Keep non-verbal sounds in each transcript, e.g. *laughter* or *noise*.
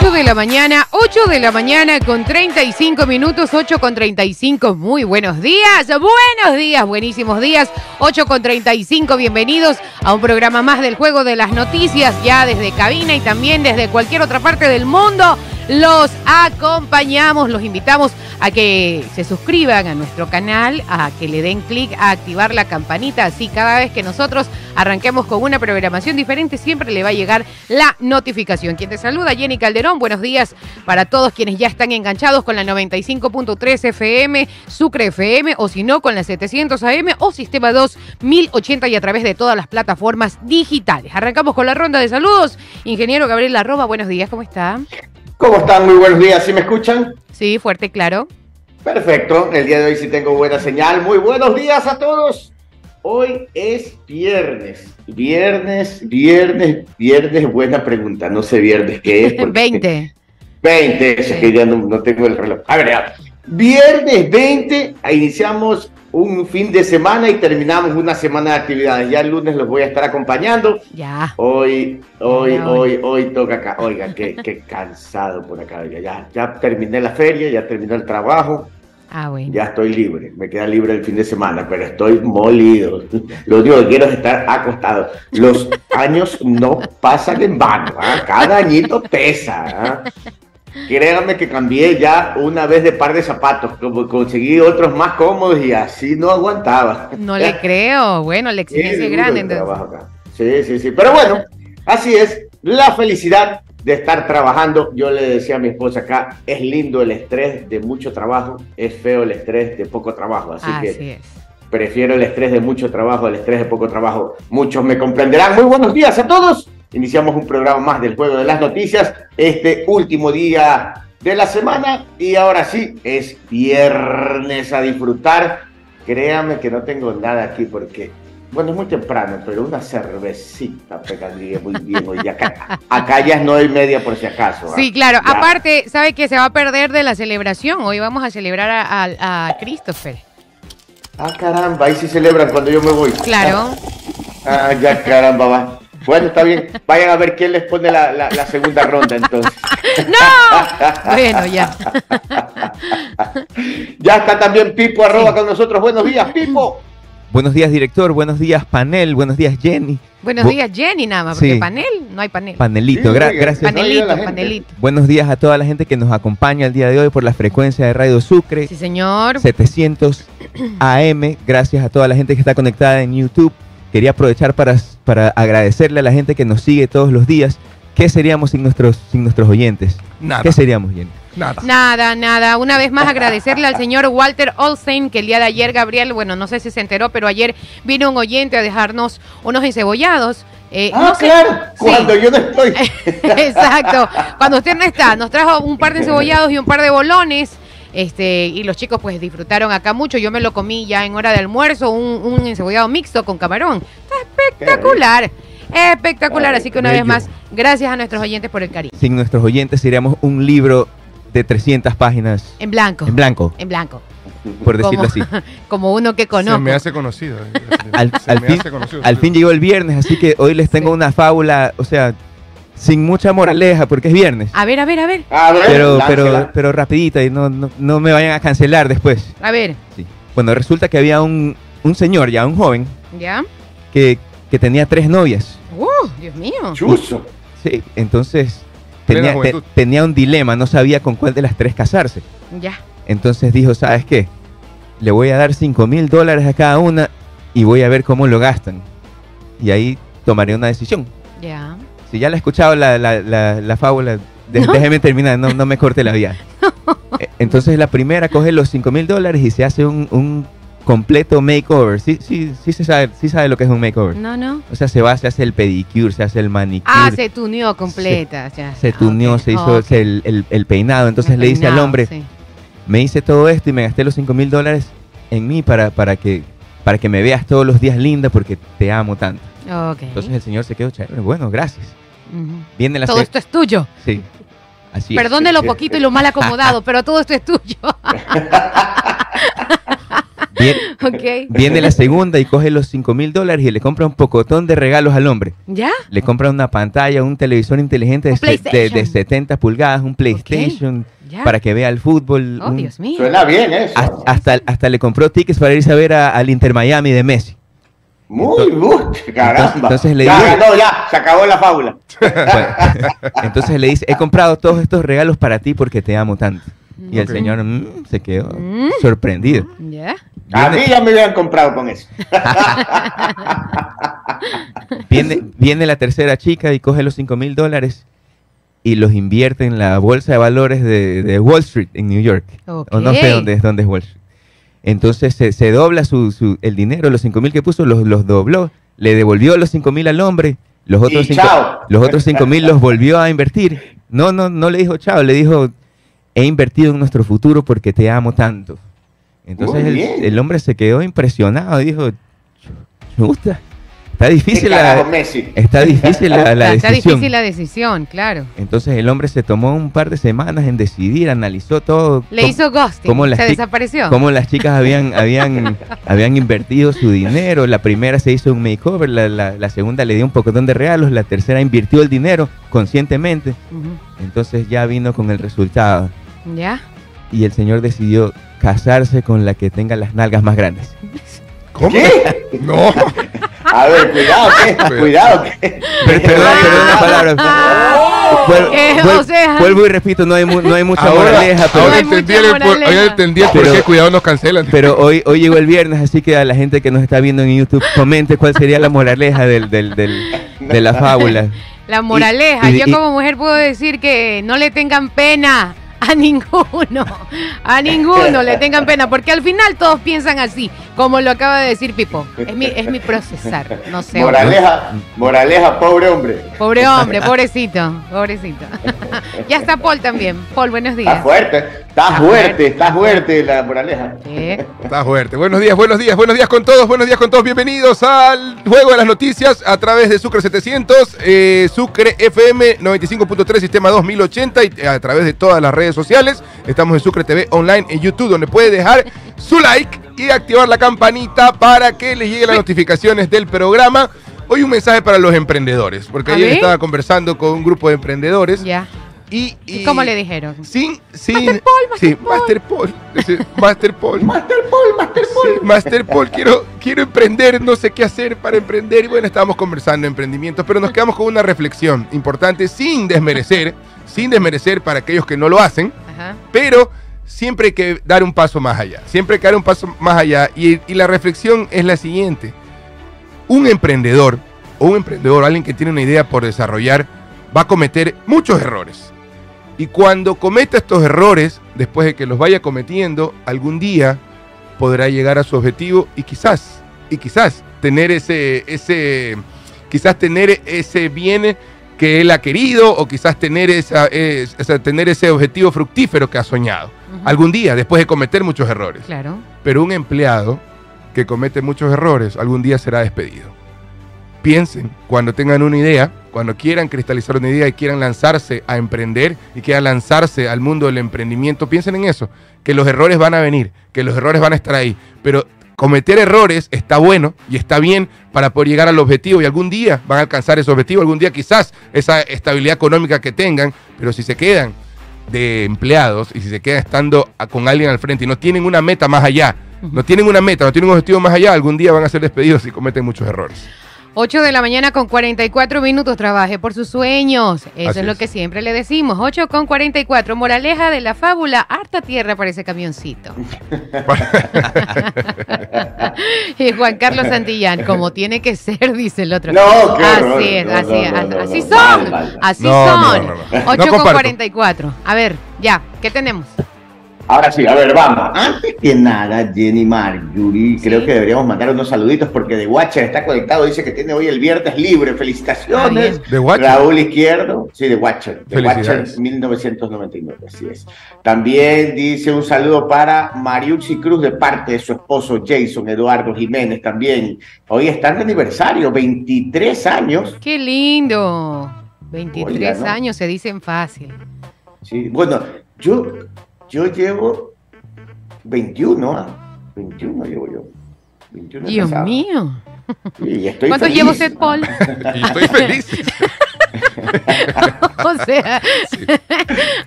8 de la mañana, 8 de la mañana con 35 minutos, 8 con 35. Muy buenos días, buenos días, buenísimos días. 8 con 35, bienvenidos a un programa más del Juego de las Noticias, ya desde cabina y también desde cualquier otra parte del mundo. Los acompañamos, los invitamos a que se suscriban a nuestro canal, a que le den clic a activar la campanita, así cada vez que nosotros arranquemos con una programación diferente siempre le va a llegar la notificación. Quien te saluda, Jenny Calderón, buenos días para todos quienes ya están enganchados con la 95.3 FM, Sucre FM o si no con la 700 AM o Sistema 2 1080 y a través de todas las plataformas digitales. Arrancamos con la ronda de saludos. Ingeniero Gabriel Arroba, buenos días, ¿cómo está? ¿Cómo están? Muy buenos días. ¿Sí me escuchan? Sí, fuerte y claro. Perfecto. El día de hoy sí tengo buena señal. Muy buenos días a todos. Hoy es viernes. Viernes, viernes, viernes. Buena pregunta. No sé viernes qué es. *laughs* Porque... 20. 20. Eso que ya no, no, tengo el reloj. A ver, ya. Viernes 20. Iniciamos un fin de semana y terminamos una semana de actividades. Ya el lunes los voy a estar acompañando. Ya. Hoy, hoy, ya, hoy, hoy, hoy, toca acá. Oiga, qué, *laughs* qué cansado por acá. Ya, ya terminé la feria, ya terminé el trabajo. Ah, bueno. Ya estoy libre, me queda libre el fin de semana, pero estoy molido. Lo único que quiero es estar acostado. Los años no pasan en vano, ¿eh? cada añito pesa. ¿eh? Créanme que cambié ya una vez de par de zapatos, como conseguí otros más cómodos y así no aguantaba. No le *laughs* creo, bueno, la exigencia es grande. Entonces. Sí, sí, sí, pero bueno, así es, la felicidad de estar trabajando. Yo le decía a mi esposa acá, es lindo el estrés de mucho trabajo, es feo el estrés de poco trabajo, así, así que es. prefiero el estrés de mucho trabajo al estrés de poco trabajo. Muchos me comprenderán. Muy buenos días a todos. Iniciamos un programa más del Juego de las Noticias, este último día de la semana y ahora sí, es viernes a disfrutar. Créame que no tengo nada aquí porque, bueno, es muy temprano, pero una cervecita pegaría muy bien hoy. Acá, acá ya es no hay media por si acaso. ¿ah? Sí, claro. Ya. Aparte, ¿sabe que se va a perder de la celebración? Hoy vamos a celebrar a, a, a Christopher. Ah, caramba, ahí sí celebran cuando yo me voy. Claro. Ah, ya caramba, va. Bueno, está bien. Vayan a ver quién les pone la, la, la segunda ronda entonces. *laughs* ¡No! Bueno, ya. *laughs* ya está también Pipo arroba con nosotros. Buenos días, Pipo. Buenos días, director. Buenos días, panel. Buenos días, Jenny. Buenos Bu días, Jenny, nada más, porque Sí. panel, no hay panel. Panelito, Sí, gra- oiga, gracias. Panelito, panelito. Buenos días a toda la gente que nos acompaña el día de hoy por la frecuencia de Radio Sucre Sí, señor. 700 AM. Gracias a toda la gente que está conectada en YouTube. Quería aprovechar para, para agradecerle a la gente que nos sigue todos los días. ¿Qué seríamos sin nuestros, sin nuestros oyentes? Nada. ¿Qué seríamos, Jenny? Nada. Nada, nada. Una vez más agradecerle al señor Walter Olsen, que el día de ayer, Gabriel, bueno, no sé si se enteró, pero ayer vino un oyente a dejarnos unos encebollados. Eh, Ah, no sé- claro, Sí. cuando yo no estoy. *laughs* Exacto. Cuando usted no está, nos trajo un par de cebollados y un par de bolones. Este, y los chicos pues disfrutaron acá mucho. Yo me lo comí ya en hora de almuerzo, un, un encebollado mixto con camarón. Está espectacular. Espectacular. Así que una vez más, gracias a nuestros oyentes por el cariño. Sin nuestros oyentes seríamos un libro de 300 páginas En blanco. en blanco, En blanco. por decirlo Como, así. *laughs* como uno que conozco. Se me hace conocido. eh. Al, fin, hace conocido. al fin llegó el viernes, así que hoy les tengo Sí. una fábula, o sea, sin mucha moraleja, porque es viernes. A ver, a ver, a ver. A ver, Pero, pero, pero rapidita y no, no, no me vayan a cancelar después. A ver. Sí. Bueno, resulta que había un, un señor, ya un joven, ¿Ya? que, que tenía tres novias. Uh, Dios mío. Chuzo. Sí, entonces tenía, te- tenía un dilema, no sabía con cuál de las tres casarse. Ya. Entonces dijo, ¿sabes qué? Le voy a dar 5 mil dólares a cada una y voy a ver cómo lo gastan. Y ahí tomaré una decisión. Ya. Si ya la he escuchado la, la, la, la fábula, de- No. déjeme terminar, no, no me corte la vida. *laughs* Eh, Entonces la primera coge los 5 mil dólares y se hace un, un completo makeover. Sí, sí, sí, se sabe, sí sabe lo que es un makeover. No, no. O sea, se va, se hace el pedicure, se hace el manicure. Ah, se tuneó completa. ya. se tuneó, Ok, se hizo el, el- el peinado. Entonces El le dice al hombre, sí. me hice todo esto y me gasté los 5 mil dólares en mí para, para, que, para que me veas todos los días linda porque te amo tanto. Entonces el señor se quedó chévere. Bueno, gracias. Ujú. Viene la Todo esto es tuyo. Sí. Así es. Perdón de lo poquito y lo mal acomodado, pero todo esto es tuyo. Viene, *laughs* Ok. viene la segunda y coge los 5 mil dólares y le compra un pocotón de regalos al hombre. ¿Ya? Le compra una pantalla, un televisor inteligente de, Un de- de PlayStation. 70 pulgadas, un PlayStation para que vea el fútbol. Oh, un- Dios mío. Suena bien eso. hasta, hasta, hasta le compró tickets para irse a ver a- al Inter Miami de Messi. Muy, muy, caramba. entonces le ya digo- ganó, ya, se acabó la fábula. Bueno, entonces le dice, he comprado todos estos regalos para ti porque te amo tanto. Y el señor mm, se quedó Mm. sorprendido. ¿Ya? A mí ya me hubieran comprado con eso. *laughs* Viene, viene la tercera chica y coge los 5 mil dólares y los invierte en la bolsa de valores de, de Wall Street en New York. O no sé dónde es, dónde es Wall Street. Entonces se, se dobla su, su- el dinero, los 5 mil que puso, los, los dobló, le devolvió los 5 mil al hombre, los otros 5 chao. los otros cinco mil los volvió a invertir. No, no, no le dijo chao, le dijo, he invertido en nuestro futuro porque te amo tanto. Entonces el hombre se quedó impresionado, dijo, chuta, está difícil ¿Qué carajo, la, Messi? está difícil la, la Está decisión. difícil la decisión, claro. Entonces el hombre se tomó un par de semanas en decidir, analizó todo. Le cómo- hizo ghosting. cómo las Se desapareció. cómo las chicas habían, habían, *laughs* habían invertido su dinero. La primera se hizo un makeover, la, la- la segunda le dio un pocotón de regalos, la tercera invirtió el dinero conscientemente. Entonces ya vino con el resultado. ¿Ya? Y el señor decidió casarse con la que tenga las nalgas más grandes. *laughs* ¿Cómo? ¿Qué? *laughs* No. A ver, cuidado, ¿qué? Cuidado, ¿qué? Per- Perdón, perdón la palabra. Vuelvo, vuelvo y repito, no hay, mu- no hay mucha Ahora, moraleja, pero, ahora entendí, el, por, ahora entendí el por qué cuidado nos cancelan. pero hoy, hoy llegó el viernes, así que a la gente que nos está viendo en YouTube, comente cuál sería la moraleja del, del, del- de la fábula. La moraleja. y- Yo como mujer puedo decir que no le tengan pena a ninguno. A ninguno le tengan pena. Porque al final todos piensan así. Como lo acaba de decir Pipo. Es mi, es mi procesar. No sé. Moraleja, moraleja, pobre hombre. Pobre hombre, pobrecito. Pobrecito. *laughs* ya está Paul también. Paul, buenos Está días. fuerte, está fuerte, está fuerte la moraleja. Sí. Está fuerte. Buenos días, buenos días, buenos días con todos, buenos días con todos. Bienvenidos al Juego de las Noticias a través de Sucre 700, eh, Sucre FM 95.3, Sistema 2080 y a través de todas las redes sociales. Estamos en Sucre TV Online en YouTube, donde puede dejar su like y activar la campanita para que les lleguen las notificaciones del programa. Hoy un mensaje para los emprendedores, porque ayer estaba conversando con un grupo de emprendedores Ya. Y, ¿Y cómo le dijeron? Sin, sin, Master Paul, Master sí, Paul. Master Paul, sí, Master Paul. Master Paul, Master Paul. Sí, Master Paul, quiero, quiero emprender, no sé qué hacer para emprender. Y bueno, estábamos conversando de emprendimientos, pero nos quedamos con una reflexión importante, sin desmerecer, sin desmerecer para aquellos que no lo hacen, Ajá. pero siempre hay que dar un paso más allá. Siempre hay que dar un paso más allá. Y, y la reflexión es la siguiente. Un emprendedor o un emprendedor, alguien que tiene una idea por desarrollar, va a cometer muchos errores. Y cuando cometa estos errores, después de que los vaya cometiendo, algún día podrá llegar a su objetivo y quizás, y quizás tener ese, ese, quizás tener ese bien que él ha querido o quizás tener, esa, es- esa- tener ese objetivo fructífero que ha soñado. Ujú. Algún día, después de cometer muchos errores. Claro. Pero un empleado que comete muchos errores algún día será despedido. Piensen, cuando tengan una idea, cuando quieran cristalizar una idea y quieran lanzarse a emprender y quieran lanzarse al mundo del emprendimiento, piensen en eso, que los errores van a venir, que los errores van a estar ahí, pero cometer errores está bueno y está bien para poder llegar al objetivo y algún día van a alcanzar ese objetivo, algún día quizás esa estabilidad económica que tengan, pero si se quedan de empleados y si se quedan estando con alguien al frente y no tienen una meta más allá, no tienen una meta, no tienen un objetivo más allá, algún día van a ser despedidos y cometen muchos errores. 8 de la mañana con 44 minutos. Trabaje por sus sueños. Eso Así es lo es. que siempre le decimos. 8 con 44. Moraleja de la fábula. Harta tierra para ese camioncito. *laughs* y Juan Carlos Santillán, como tiene que ser, dice el otro. No, qué Así horror. es, No, así, no, así son. Así son. no, no. No 8 con comparto. 44. A ver, ya, ¿qué tenemos? Ahora sí, a ver, vamos. Antes que nada, Jenny Marjorie, creo que deberíamos mandar unos saluditos porque The Watcher está conectado, dice que tiene hoy el viernes libre. Felicitaciones. Ah, The Watcher. Raúl Izquierdo, sí, The Watcher. The Watcher Felicidades. 1999, así es. También dice un saludo para Mariuxi Cruz de parte de su esposo Jason Eduardo Jiménez también. Hoy están de aniversario, 23 años. Qué lindo. 23 Oiga, ¿no? años se dicen fácil. Sí, bueno, yo, yo llevo 21, ¿ah? 21 llevo yo. 21 de Dios casado. mío. Sí, estoy ¿Cuánto feliz. lleva usted, Paul? *laughs* Y estoy feliz. *laughs* o sea,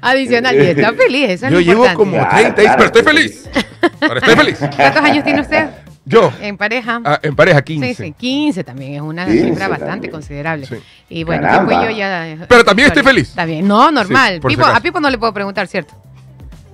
adicional. Y está feliz, eso es Yo lo llevo importante. como Claro, 30 claro, pero estoy sí. feliz. Pero estoy feliz. ¿Cuántos años tiene usted Yo, en pareja? ah, en pareja 15. Sí, sí, 15 también es una 15 cifra bastante también. considerable. Sí. Y bueno, Caramba. Pipo y yo ya. Pero también estoy feliz. Está bien, no, normal. Sí, Pipo- a Pipo no le puedo preguntar, ¿cierto?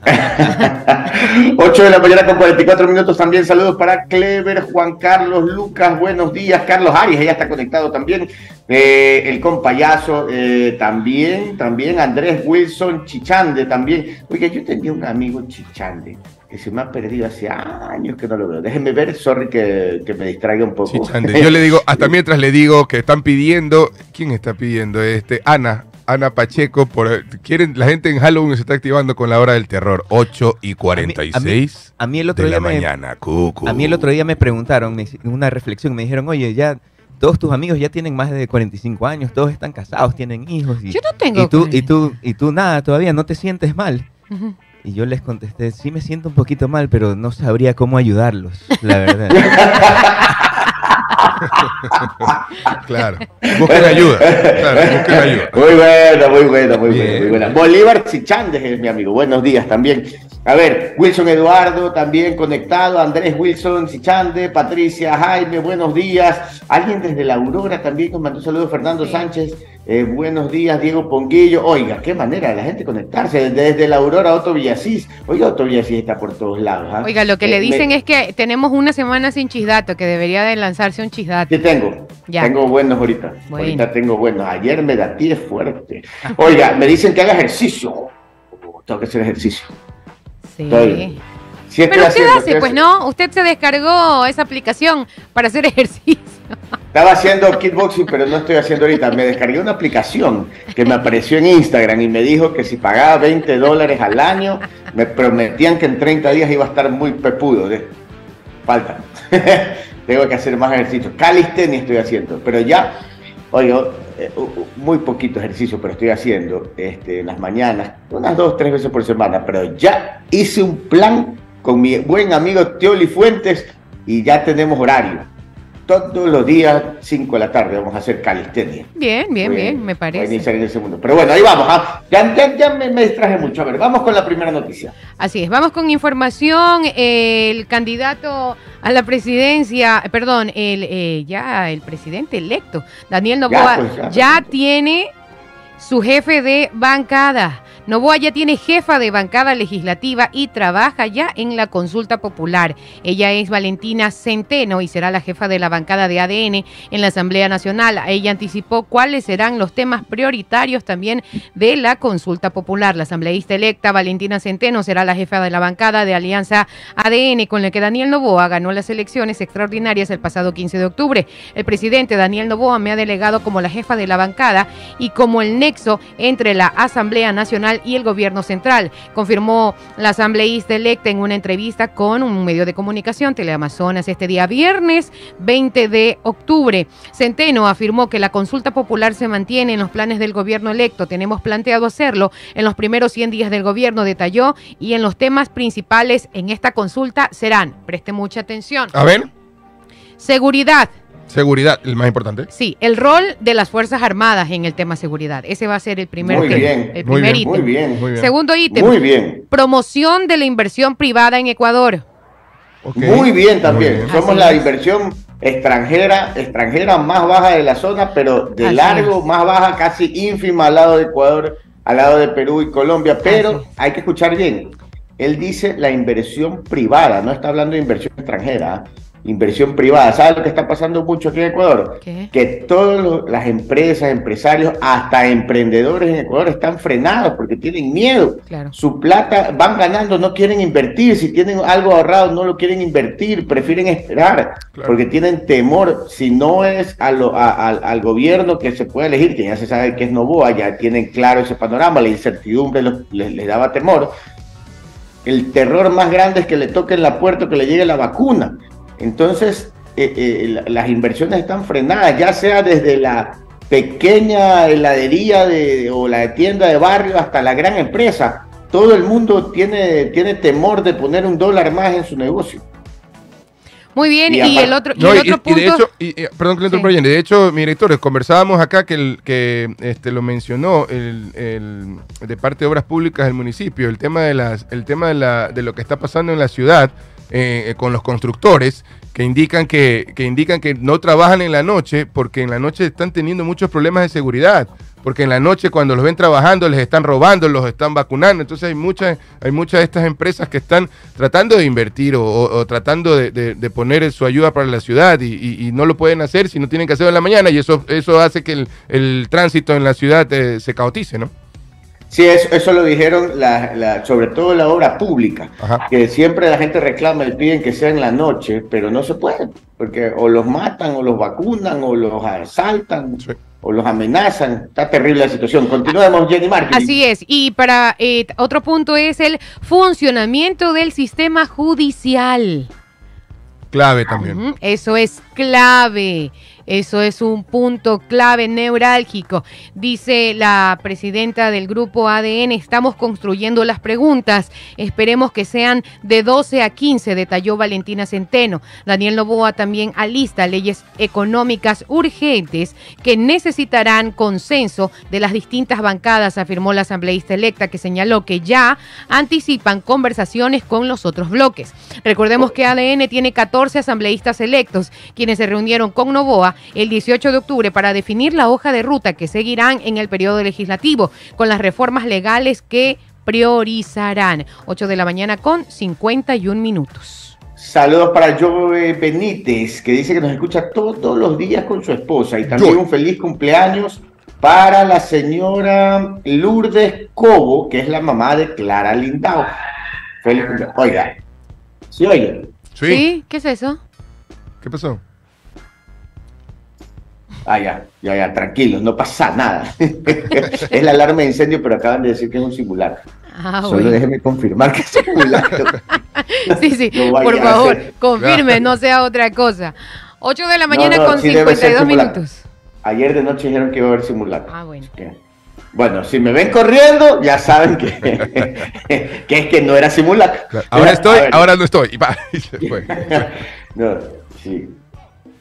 *laughs* 8 de la mañana con 44 minutos también. Saludos para Clever, Juan Carlos, Lucas, buenos días. Carlos Arias, ella está conectado también. Eh, el compayazo eh, también, también. Andrés Wilson, Chichande también. Oiga, yo tenía un amigo Chichande que se me ha perdido hace años que no lo veo. Déjenme ver, sorry que, que me distraiga un poco. Chichande. Yo le digo, hasta *laughs* mientras le digo que están pidiendo, ¿quién está pidiendo? Este, Ana, Ana Pacheco, por, quieren, la gente en Halloween se está activando con la hora del terror, 8 y 46 A mí el otro de la día me, mañana. Cucu. a mí el otro día me preguntaron, me una reflexión, me dijeron, oye, ya todos tus amigos ya tienen más de 45 años, todos están casados, tienen hijos. Y, Yo no tengo. y tú, y tú, y tú nada, todavía no te sientes mal. Y yo les contesté, sí me siento un poquito mal, pero no sabría cómo ayudarlos, la verdad. *laughs* *laughs* Claro. Busquen ayuda. Claro, busquen ayuda. Muy buena, muy buena, muy Bien. buena, muy buena. Bolívar Chichandes es mi amigo. Buenos días también. A ver, Wilson Eduardo también conectado, Andrés Wilson Chichande, Patricia Jaime, buenos días. Alguien desde la Aurora también nos mandó saludos, Fernando Sí. Sánchez. Eh, buenos días, Diego Ponguillo. Oiga, qué manera de la gente conectarse desde la Aurora a Otto Villasís. Oiga, Otto Villasís está por todos lados. ¿ah? Oiga, lo que Eh, le dicen me- es que tenemos una semana sin chisdato, que debería de lanzarse un chisdato. Sí tengo. Ya. Tengo buenos ahorita. Bueno. Ahorita tengo buenos. Ayer me datí fuerte. Oiga, me dicen que haga ejercicio. Oh, Tengo que hacer ejercicio. Sí. Estoy- Pero usted haciendo, hace, pues no, usted se descargó esa aplicación para hacer *laughs* ejercicio. Estaba haciendo kickboxing, pero no estoy haciendo ahorita. Me descargué una aplicación que me apareció en Instagram y me dijo que si pagaba 20 dólares al año, me prometían que en 30 días iba a estar muy pepudo. Falta. *laughs* Tengo que hacer más ejercicio. Calistenia estoy haciendo, pero ya, oiga, eh, muy poquito ejercicio, pero estoy haciendo este, en las mañanas, unas dos, tres veces por semana, pero ya hice un plan con mi buen amigo Teoli Fuentes y ya tenemos horario. Todos los días, 5 de la tarde, vamos a hacer calistenia. Bien, bien, Voy bien, me voy a parece. iniciar en ese mundo. Pero bueno, ahí vamos. ¿ah? Ya, ya- ya me, me distraje mucho. A ver, vamos con la primera noticia. Así es, vamos con información. El candidato a la presidencia, eh, perdón, el eh, ya el presidente electo, Daniel Novoa, pues, ya, tiene su jefe de bancada. Novoa ya tiene jefa de bancada legislativa y trabaja ya en la consulta popular. Ella es Valentina Centeno y será la jefa de la bancada de ADN en la Asamblea Nacional. Ella anticipó cuáles serán los temas prioritarios también de la consulta popular. La asambleísta electa Valentina Centeno será la jefa de la bancada de Alianza ADN con la que Daniel Novoa ganó las elecciones extraordinarias el pasado 15 de octubre. El presidente Daniel Novoa me ha delegado como la jefa de la bancada y como el nexo entre la Asamblea Nacional y el gobierno central, confirmó la asambleísta electa en una entrevista con un medio de comunicación, Teleamazonas, este día viernes 20 de octubre. Centeno afirmó que la consulta popular se mantiene en los planes del gobierno electo. Tenemos planteado hacerlo en los primeros 100 días del gobierno, detalló, y en los temas principales en esta consulta serán, preste mucha atención, A ver, seguridad, seguridad, el más importante. Sí, el rol de las Fuerzas Armadas en el tema seguridad. Ese va a ser el primer, Muy bien, el muy primer bien, Muy ítem. bien. Muy bien. Segundo ítem, Muy bien. promoción de la inversión privada en Ecuador. Muy bien también. Muy bien. Somos Así la es. inversión extranjera, extranjera más baja de la zona, pero de Así largo es. más baja, casi ínfima al lado de Ecuador, al lado de Perú y Colombia. Pero Así hay que escuchar bien. Él dice la inversión privada, no está hablando de inversión extranjera. Inversión privada. ¿Sabes lo que está pasando mucho aquí en Ecuador? ¿Qué? que todas las empresas, empresarios, hasta emprendedores en Ecuador están frenados porque tienen miedo. Claro. Su plata van ganando, no quieren invertir. Si tienen algo ahorrado, no lo quieren invertir, prefieren esperar Claro. porque tienen temor. Si no es a lo- a- al- al gobierno que se puede elegir, que ya se sabe que es Novoa, ya tienen claro ese panorama, la incertidumbre los- les, les daba temor. El terror más grande es que le toquen la puerta o que le llegue la vacuna. Entonces, eh, eh, la- las inversiones están frenadas, ya sea desde la pequeña heladería de, o la tienda de barrio hasta la gran empresa. Todo el mundo tiene, tiene temor de poner un dólar más en su negocio. Muy bien, Y el otro, y No, el otro y punto. de hecho, y, y- perdón le Sí. de hecho, mi director, conversábamos acá que, el, que este, lo mencionó el, el- de parte de Obras Públicas del municipio, el tema de, las, el tema de, la, de lo que está pasando en la ciudad eh, eh, con los constructores, que indican que, que indican que no trabajan en la noche porque en la noche están teniendo muchos problemas de seguridad. Porque en la noche cuando los ven trabajando les están robando, los están vacunando. Entonces hay muchas, hay muchas de estas empresas que están tratando de invertir o, tratando de, de- poner su ayuda para la ciudad y no lo pueden hacer si no tienen que hacerlo en la mañana y eso, eso hace que el, el tránsito en la ciudad eh, se caotice, ¿no? Sí, eso, eso lo dijeron la, la- sobre todo la obra pública, Ajá. que siempre la gente reclama y piden que sea en la noche, pero no se puede, porque o los matan, o los vacunan, o los asaltan, Sí. o los amenazan. Está terrible la situación. Continuemos, Jenny Marketing. Así es. Y para eh, otro punto es el funcionamiento del sistema judicial. Clave también. Eso es clave. Eso es un punto clave neurálgico. Dice la presidenta del grupo ADN, estamos construyendo las preguntas. Esperemos que sean de 12 a 15, detalló Valentina Centeno. Daniel Novoa también alista leyes económicas urgentes que necesitarán consenso de las distintas bancadas, afirmó la asambleísta electa, que señaló que ya anticipan conversaciones con los otros bloques. Recordemos que ADN tiene 14 asambleístas electos, quienes se reunieron con Novoa el 18 de octubre para definir la hoja de ruta que seguirán en el periodo legislativo, con las reformas legales que priorizarán. 8 de la mañana con 51 minutos. Saludos para Joe Benítez, que dice que nos escucha todos los días con su esposa. Y también un feliz cumpleaños para la señora Lourdes Cobo, que es la mamá de Clara Lindau. Feliz cumpleaños. Oiga, ¿sí oye? Sí. ¿Qué es eso? ¿Qué pasó? Ah, ya, ya, ya, tranquilos, no pasa nada. *laughs* es la alarma de incendio, pero acaban de decir que es un simulacro. Ah, Solo bueno. déjeme confirmar que es simulacro. *laughs* Sí, sí, No por favor, confirme, no sea otra cosa. 8 de la mañana no, con sí debe ser 52 simulacro. minutos. Ayer de noche dijeron que iba a haber simulacro. Ah, bueno. Bueno, si me ven corriendo, ya saben que, *laughs* que es que no era simulacro. Ahora estoy, ahora no estoy. Y pa, y se fue. No, sí.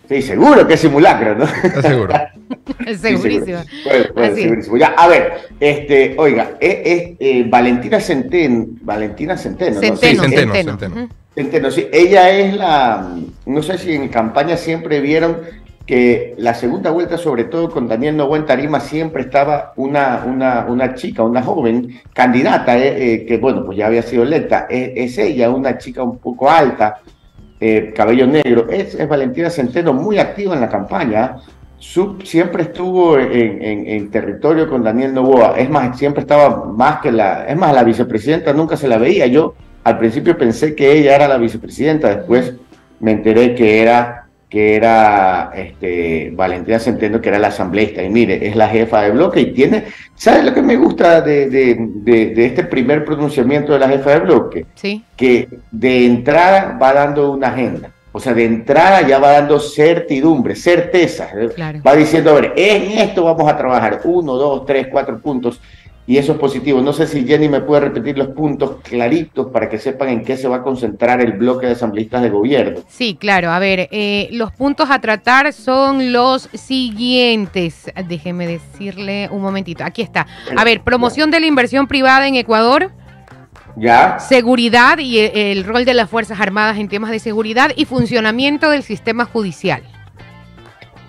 Sí, seguro que es simulacro, ¿no? ¿Estás seguro? *laughs* Sí, Segurísimo. seguro. Bueno, bueno, Así es. segurísimo. Ya, a ver, este, oiga, es, es, eh, Valentina Centeno, Valentina Centeno, ¿no? Centeno, Sí, Centeno, Centeno. Centeno. Sí. Ella es la, no sé si en campaña siempre vieron que la segunda vuelta, sobre todo con Daniel Novoa en Tarima, siempre estaba una, una, una chica, una joven candidata, eh, eh, que bueno, pues ya había sido electa. Es, es ella, una chica un poco alta, eh, cabello negro. Es, es Valentina Centeno, muy activa en la campaña. Su- siempre estuvo en, en- en territorio con Daniel Novoa. Es más, siempre estaba más que la. Es más, la vicepresidenta nunca se la veía. Yo al principio pensé que ella era la vicepresidenta, después me enteré que era que era este, Valentina Centeno, que era la asambleísta. Y mire, es la jefa de bloque y tiene. ¿Sabes lo que me gusta de, de- de- de este primer pronunciamiento de la jefa de bloque? Sí. que de entrada va dando una agenda. O sea, de entrada ya va dando certidumbre, certeza. Claro. Va diciendo, a ver, en esto vamos a trabajar. Uno, dos, tres, cuatro puntos. Y eso es positivo. No sé si Jenny me puede repetir los puntos claritos para que sepan en qué se va a concentrar el bloque de asambleístas de gobierno. Sí, claro. A ver, eh, los puntos a tratar son los siguientes. Déjeme decirle un momentito. Aquí está. A ver, promoción de la inversión privada en Ecuador, ¿Ya? seguridad y el, el rol de las Fuerzas Armadas en temas de seguridad y funcionamiento del sistema judicial.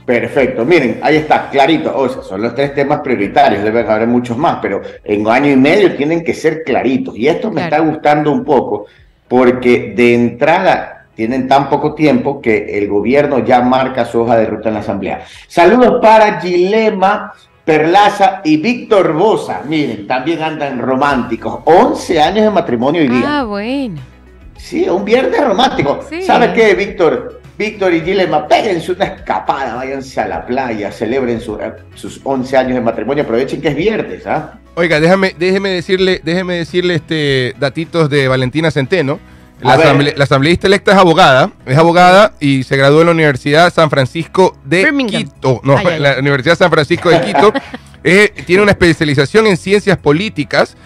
Perfecto, miren, ahí está, clarito. O sea, son los tres temas prioritarios, deben haber muchos más, pero en un año y medio tienen que ser claritos. Y esto me Claro. está gustando un poco, porque de entrada tienen tan poco tiempo que el gobierno ya marca su hoja de ruta en la Asamblea. Saludos para Gilema, Perlaza y Víctor Bosa. Miren, también andan románticos. 11 años de matrimonio hoy día. Ah, bueno. Sí, un viernes romántico. Sí. ¿Sabe qué, Víctor? Víctor y Gilema, péguense una escapada, váyanse a la playa, celebren su- sus 11 años de matrimonio, aprovechen que es viernes, ¿ah? Oiga, déjame, déjeme decirle, déjeme decirle este datitos de Valentina Centeno. La, asamble- asambleísta electa es abogada, es abogada y se graduó en la Universidad San Francisco de Birmingham. Quito. No, Ay, ay, la Universidad San Francisco de Quito. *laughs* Eh, tiene una especialización en ciencias políticas.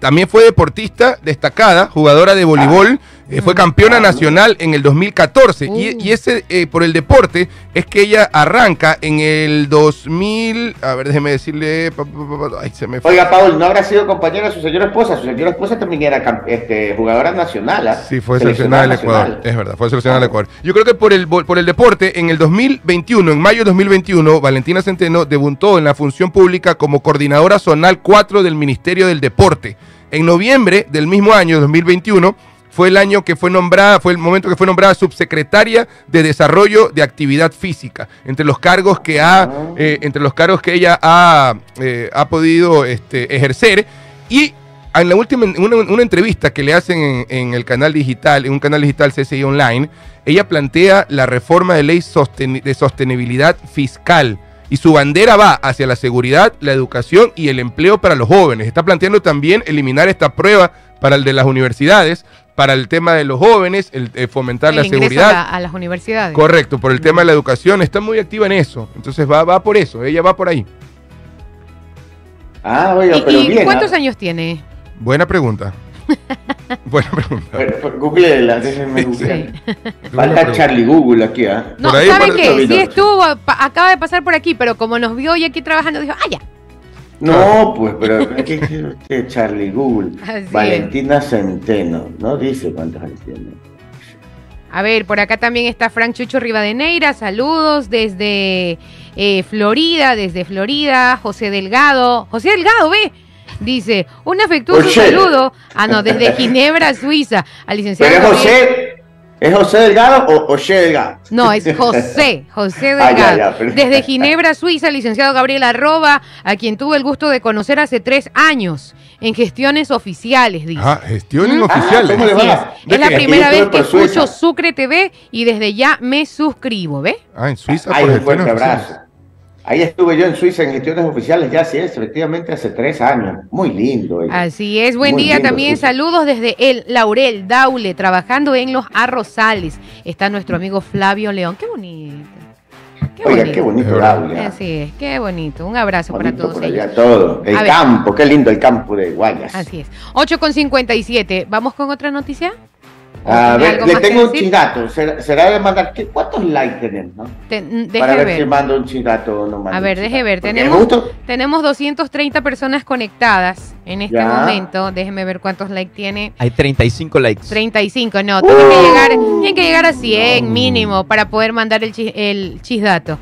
También fue deportista destacada, jugadora de voleibol Eh, fue campeona nacional en el 2014 Uh. y, y ese eh, por el deporte es que ella arranca en el 2000, a ver, déjeme decirle, pa, pa, pa, pa, ay, se me fue. Oiga, Paul, ¿no habrá sido compañera de su señora esposa? Su señora esposa también era este, jugadora nacional. ¿ah? Sí, fue seleccionada del nacional. Ecuador. Es verdad, fue seleccionada del Ecuador. Yo creo que por el, por el deporte, en el 2021, en mayo de 2021, Valentina Centeno debutó en la función pública como coordinadora zonal 4 del Ministerio del Deporte. En noviembre del mismo año, 2021, fue el año que fue nombrada, fue el momento que fue nombrada subsecretaria de Desarrollo de Actividad Física. Entre los cargos que ha, eh, entre los cargos que ella ha, eh, ha podido este, ejercer. Y en la última, una, entrevista que le hacen en, el canal digital, en un canal digital CCI Online, ella plantea la reforma de ley de sostenibilidad fiscal. Y su bandera va hacia la seguridad, la educación y el empleo para los jóvenes. Está planteando también eliminar esta prueba para el de las universidades, para el tema de los jóvenes, el, eh, fomentar El la seguridad. a, la- a las universidades. Correcto, por el tema de la educación. Está muy activa en eso. Entonces va, va por eso, ella va por ahí. Ah, oiga, ¿Y, pero y bien. cuántos ¿ah? años tiene? Buena pregunta. *laughs* Buena pregunta. Googleela, déjenme Sí. Buena Falta. Charlie Google aquí, ¿ah? No, ¿sabe qué? Sí estuvo, acaba de pasar por aquí, pero como nos vio hoy aquí trabajando, dijo, ah, ya. No, pues, pero que quiere usted Charlie Google. *laughs* Así es. Valentina Centeno, no dice cuántos años tiene. A ver, por acá también está Frank Chucho Rivadeneira. Saludos desde eh, Florida, desde Florida. José Delgado. José Delgado, ve. Dice, un afectuoso saludo. Ah, no, desde *laughs* Ginebra, Suiza. Al licenciado. ¿Pero José? ¿Es José Delgado o José Delgado? No, es José, José *laughs* Ah, ya, Delgado. ya, Desde Ginebra, Suiza, licenciado Gabriel Arroba, a quien tuve el gusto de conocer hace tres años en gestiones oficiales, dice. Ajá, gestiones Mm. oficiales. Ah, ¿cómo le va? es. Es la primera vez que escucho Sucre TV y desde ya me suscribo, ¿ve? Ah, en Suiza Ay, por un fuerte oficiales. abrazo. Ahí estuve yo en Suiza en gestiones oficiales, ya sí es, efectivamente hace tres años. Muy lindo. Así es, buen Muy día lindo, también. Suiza. Saludos desde el Laurel Daule, trabajando en los arrozales. Está nuestro amigo Flavio León. Qué bonito. Qué Oiga, bonito. qué bonito. Daule. Así es, qué bonito. Un abrazo para todos por ellos. allá todo. El A ver. campo, qué lindo el campo de Guayas. Así es. 8 con 57. ¿Vamos con otra noticia? ¿O A ver, le que tengo un decir? chisdato. ¿Será, será de mandar? ¿qué- ¿Cuántos likes tenemos? no? Te- mm, deje Para ver, si mando un chisdato o no mando A ver, deje ver. Tenemos, justo- tenemos 230 personas conectadas en este Ya. momento. Déjeme ver cuántos likes tiene. Hay 35 likes. 35, no, tiene que Uh. llegar, tiene que llegar a 100 mínimo para poder mandar el, chi- el chisdato.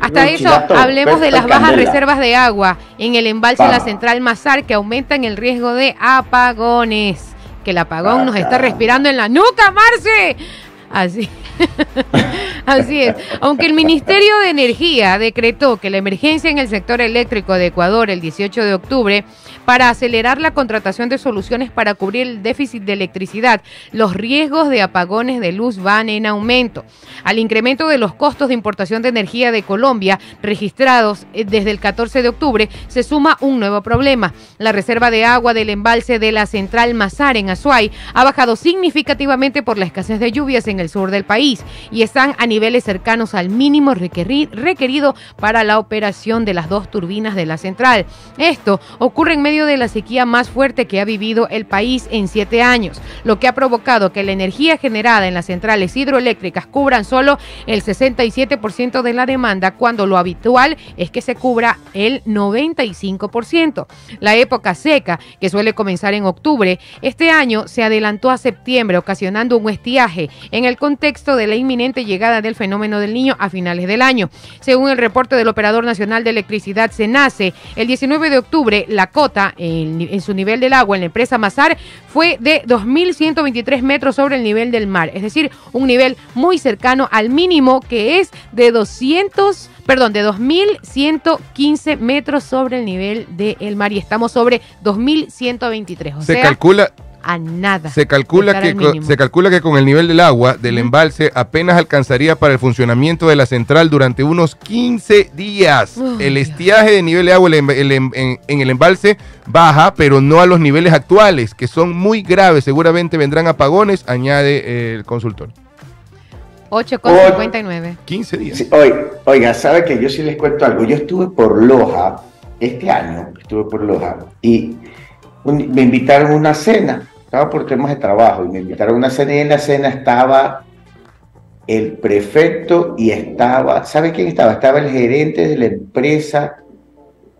Hasta eso, chisdato, hablemos de las bajas candela. reservas de agua en el embalse de la central Mazar que aumentan el riesgo de apagones. Que el apagón nos está respirando en la nuca, Marce. Así. *laughs* Así es. Aunque el Ministerio de Energía decretó que la emergencia en el sector eléctrico de Ecuador el 18 de octubre para acelerar la contratación de soluciones para cubrir el déficit de electricidad, los riesgos de apagones de luz van en aumento. Al incremento de los costos de importación de energía de Colombia registrados eh, desde el 14 de octubre, se suma un nuevo problema. La reserva de agua del embalse de la central Mazar en Azuay ha bajado significativamente por la escasez de lluvias en el sur del país y están a niveles cercanos al mínimo requeri- requerido para la operación de las dos turbinas de la central. Esto ocurre en medio de la sequía más fuerte que ha vivido el país en siete años, lo que ha provocado que la energía generada en las centrales hidroeléctricas cubran solo el 67% de la demanda, cuando lo habitual es que se cubra el 95%. La época seca, que suele comenzar en octubre, este año se adelantó a septiembre, ocasionando un estiaje en el contexto de la inminente llegada del fenómeno del niño a finales del año. Según el reporte del Operador Nacional de Electricidad, SENACE, el 19 de octubre, la cota en, en su nivel del agua en la empresa Mazar fue de 2.123 metros sobre el nivel del mar, es decir, un nivel muy cercano al mínimo que es de 200, perdón, de 2.115 metros sobre el nivel del mar y estamos sobre 2.123, o Se sea, calcula, a nada. se calcula que al co- mínimo. se calcula que con el nivel del agua del embalse apenas alcanzaría para el funcionamiento de la central durante unos 15 días. Uy, el Dios. estiaje de nivel de agua el em- el en, en el embalse baja, pero no a los niveles actuales, que son muy graves. Seguramente vendrán apagones, añade eh, el consultor. 8,59. 15 días. Sí, oiga, oiga, sabe que yo sí les cuento algo. Yo estuve por Loja este año, estuve por Loja y un- me invitaron a una cena estaba por temas de trabajo y me invitaron a una cena y en la cena estaba el prefecto y estaba, ¿sabe quién estaba? Estaba el gerente de la empresa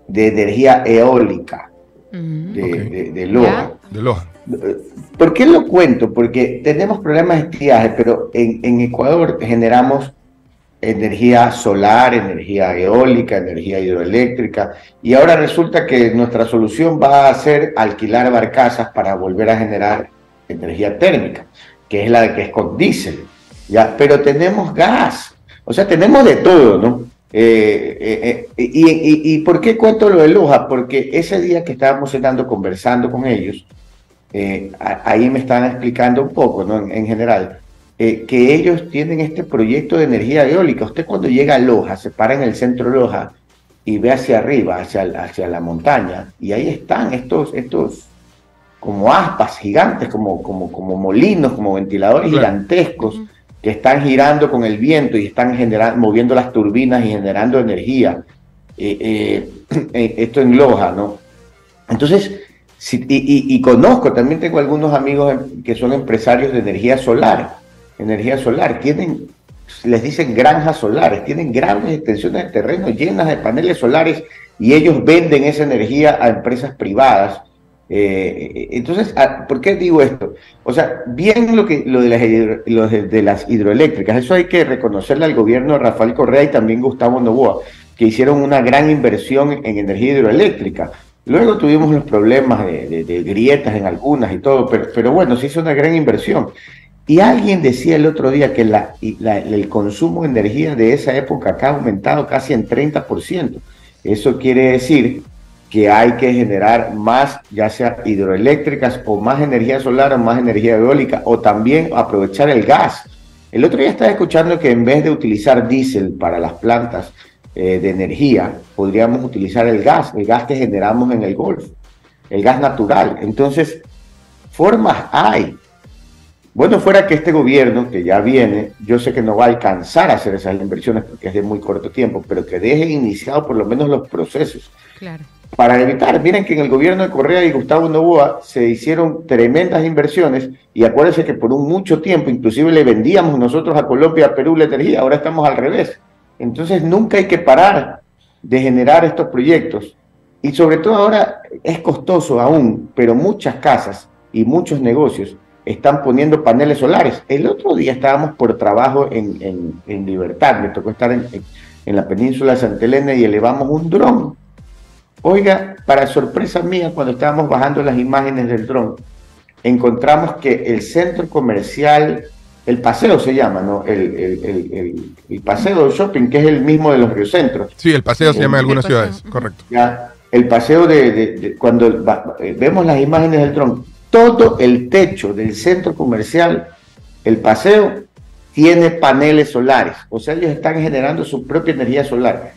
de energía eólica de, Ok. de- de Loja. De Loja. ¿Por qué lo cuento? Porque tenemos problemas de estiaje, pero en, en Ecuador generamos energía solar, energía eólica, energía hidroeléctrica, y ahora resulta que nuestra solución va a ser alquilar barcazas para volver a generar energía térmica, que es la que es con diésel, ¿ya? Pero tenemos gas, o sea, tenemos de todo, ¿no? Eh, eh, eh, y, y- y por qué cuento lo de Loja? Porque ese día que estábamos cenando, conversando con ellos, ahí me estaban explicando un poco, ¿no? En, en general, eh, que ellos tienen este proyecto de energía eólica. Usted cuando llega a Loja, se para en el centro de Loja y ve hacia arriba, hacia, hacia la montaña, y ahí están estos, estos como aspas gigantes, como, como, como molinos, como ventiladores Claro. gigantescos que están girando con el viento y están generando, moviendo las turbinas y generando energía. Eh, *clears throat* eh, esto en Loja, ¿no? Entonces, si- y, y- y conozco, también tengo algunos amigos em- que son empresarios de energía solar. Energía solar, tienen, les dicen granjas solares, tienen grandes extensiones de terreno llenas de paneles solares y ellos venden esa energía a empresas privadas. Eh, entonces, ah, ¿por qué digo esto? O sea, bien lo, que, lo, de las, lo de, las hidroeléctricas, eso hay que reconocerle al gobierno de Rafael Correa y también Gustavo Novoa, que hicieron una gran inversión en energía hidroeléctrica. Luego tuvimos los problemas de, de- de grietas en algunas y todo, pero, pero bueno, se hizo una gran inversión. Y alguien decía el otro día que el consumo de energía de esa época acá ha aumentado casi en 30%. Eso quiere decir que hay que generar más, ya sea hidroeléctricas o más energía solar o más energía eólica, o también aprovechar el gas. El otro día estaba escuchando que en vez de utilizar diésel para las plantas eh, de energía, podríamos utilizar el gas, el gas que generamos en el Golfo, el gas natural. Entonces, formas hay. Bueno, fuera que este gobierno que ya viene, yo sé que no va a alcanzar a hacer esas inversiones porque es de muy corto tiempo, pero que deje iniciado por lo menos los procesos Claro. para evitar. Miren que en el gobierno de Correa y Gustavo Novoa se hicieron tremendas inversiones y acuérdense que por un mucho tiempo inclusive le vendíamos nosotros a Colombia, a Perú la energía, ahora estamos al revés. Entonces nunca hay que parar de generar estos proyectos y sobre todo ahora es costoso aún, pero muchas casas y muchos negocios están poniendo paneles solares. El otro día estábamos por trabajo en, en- en Libertad, me tocó estar en, en- en la península de Santa Elena y elevamos un dron Oiga, para sorpresa mía, cuando estábamos bajando las imágenes del dron, encontramos que el centro comercial, el paseo se llama, ¿no? El, el- el- el- el paseo de shopping, que es el mismo de los riocentros. Sí, el paseo se llama en algunas paseo, ciudades, correcto. Ya, el paseo de, de- de- cuando va- vemos las imágenes del dron, todo el techo del centro comercial, el paseo, tiene paneles solares. O sea, ellos están generando su propia energía solar.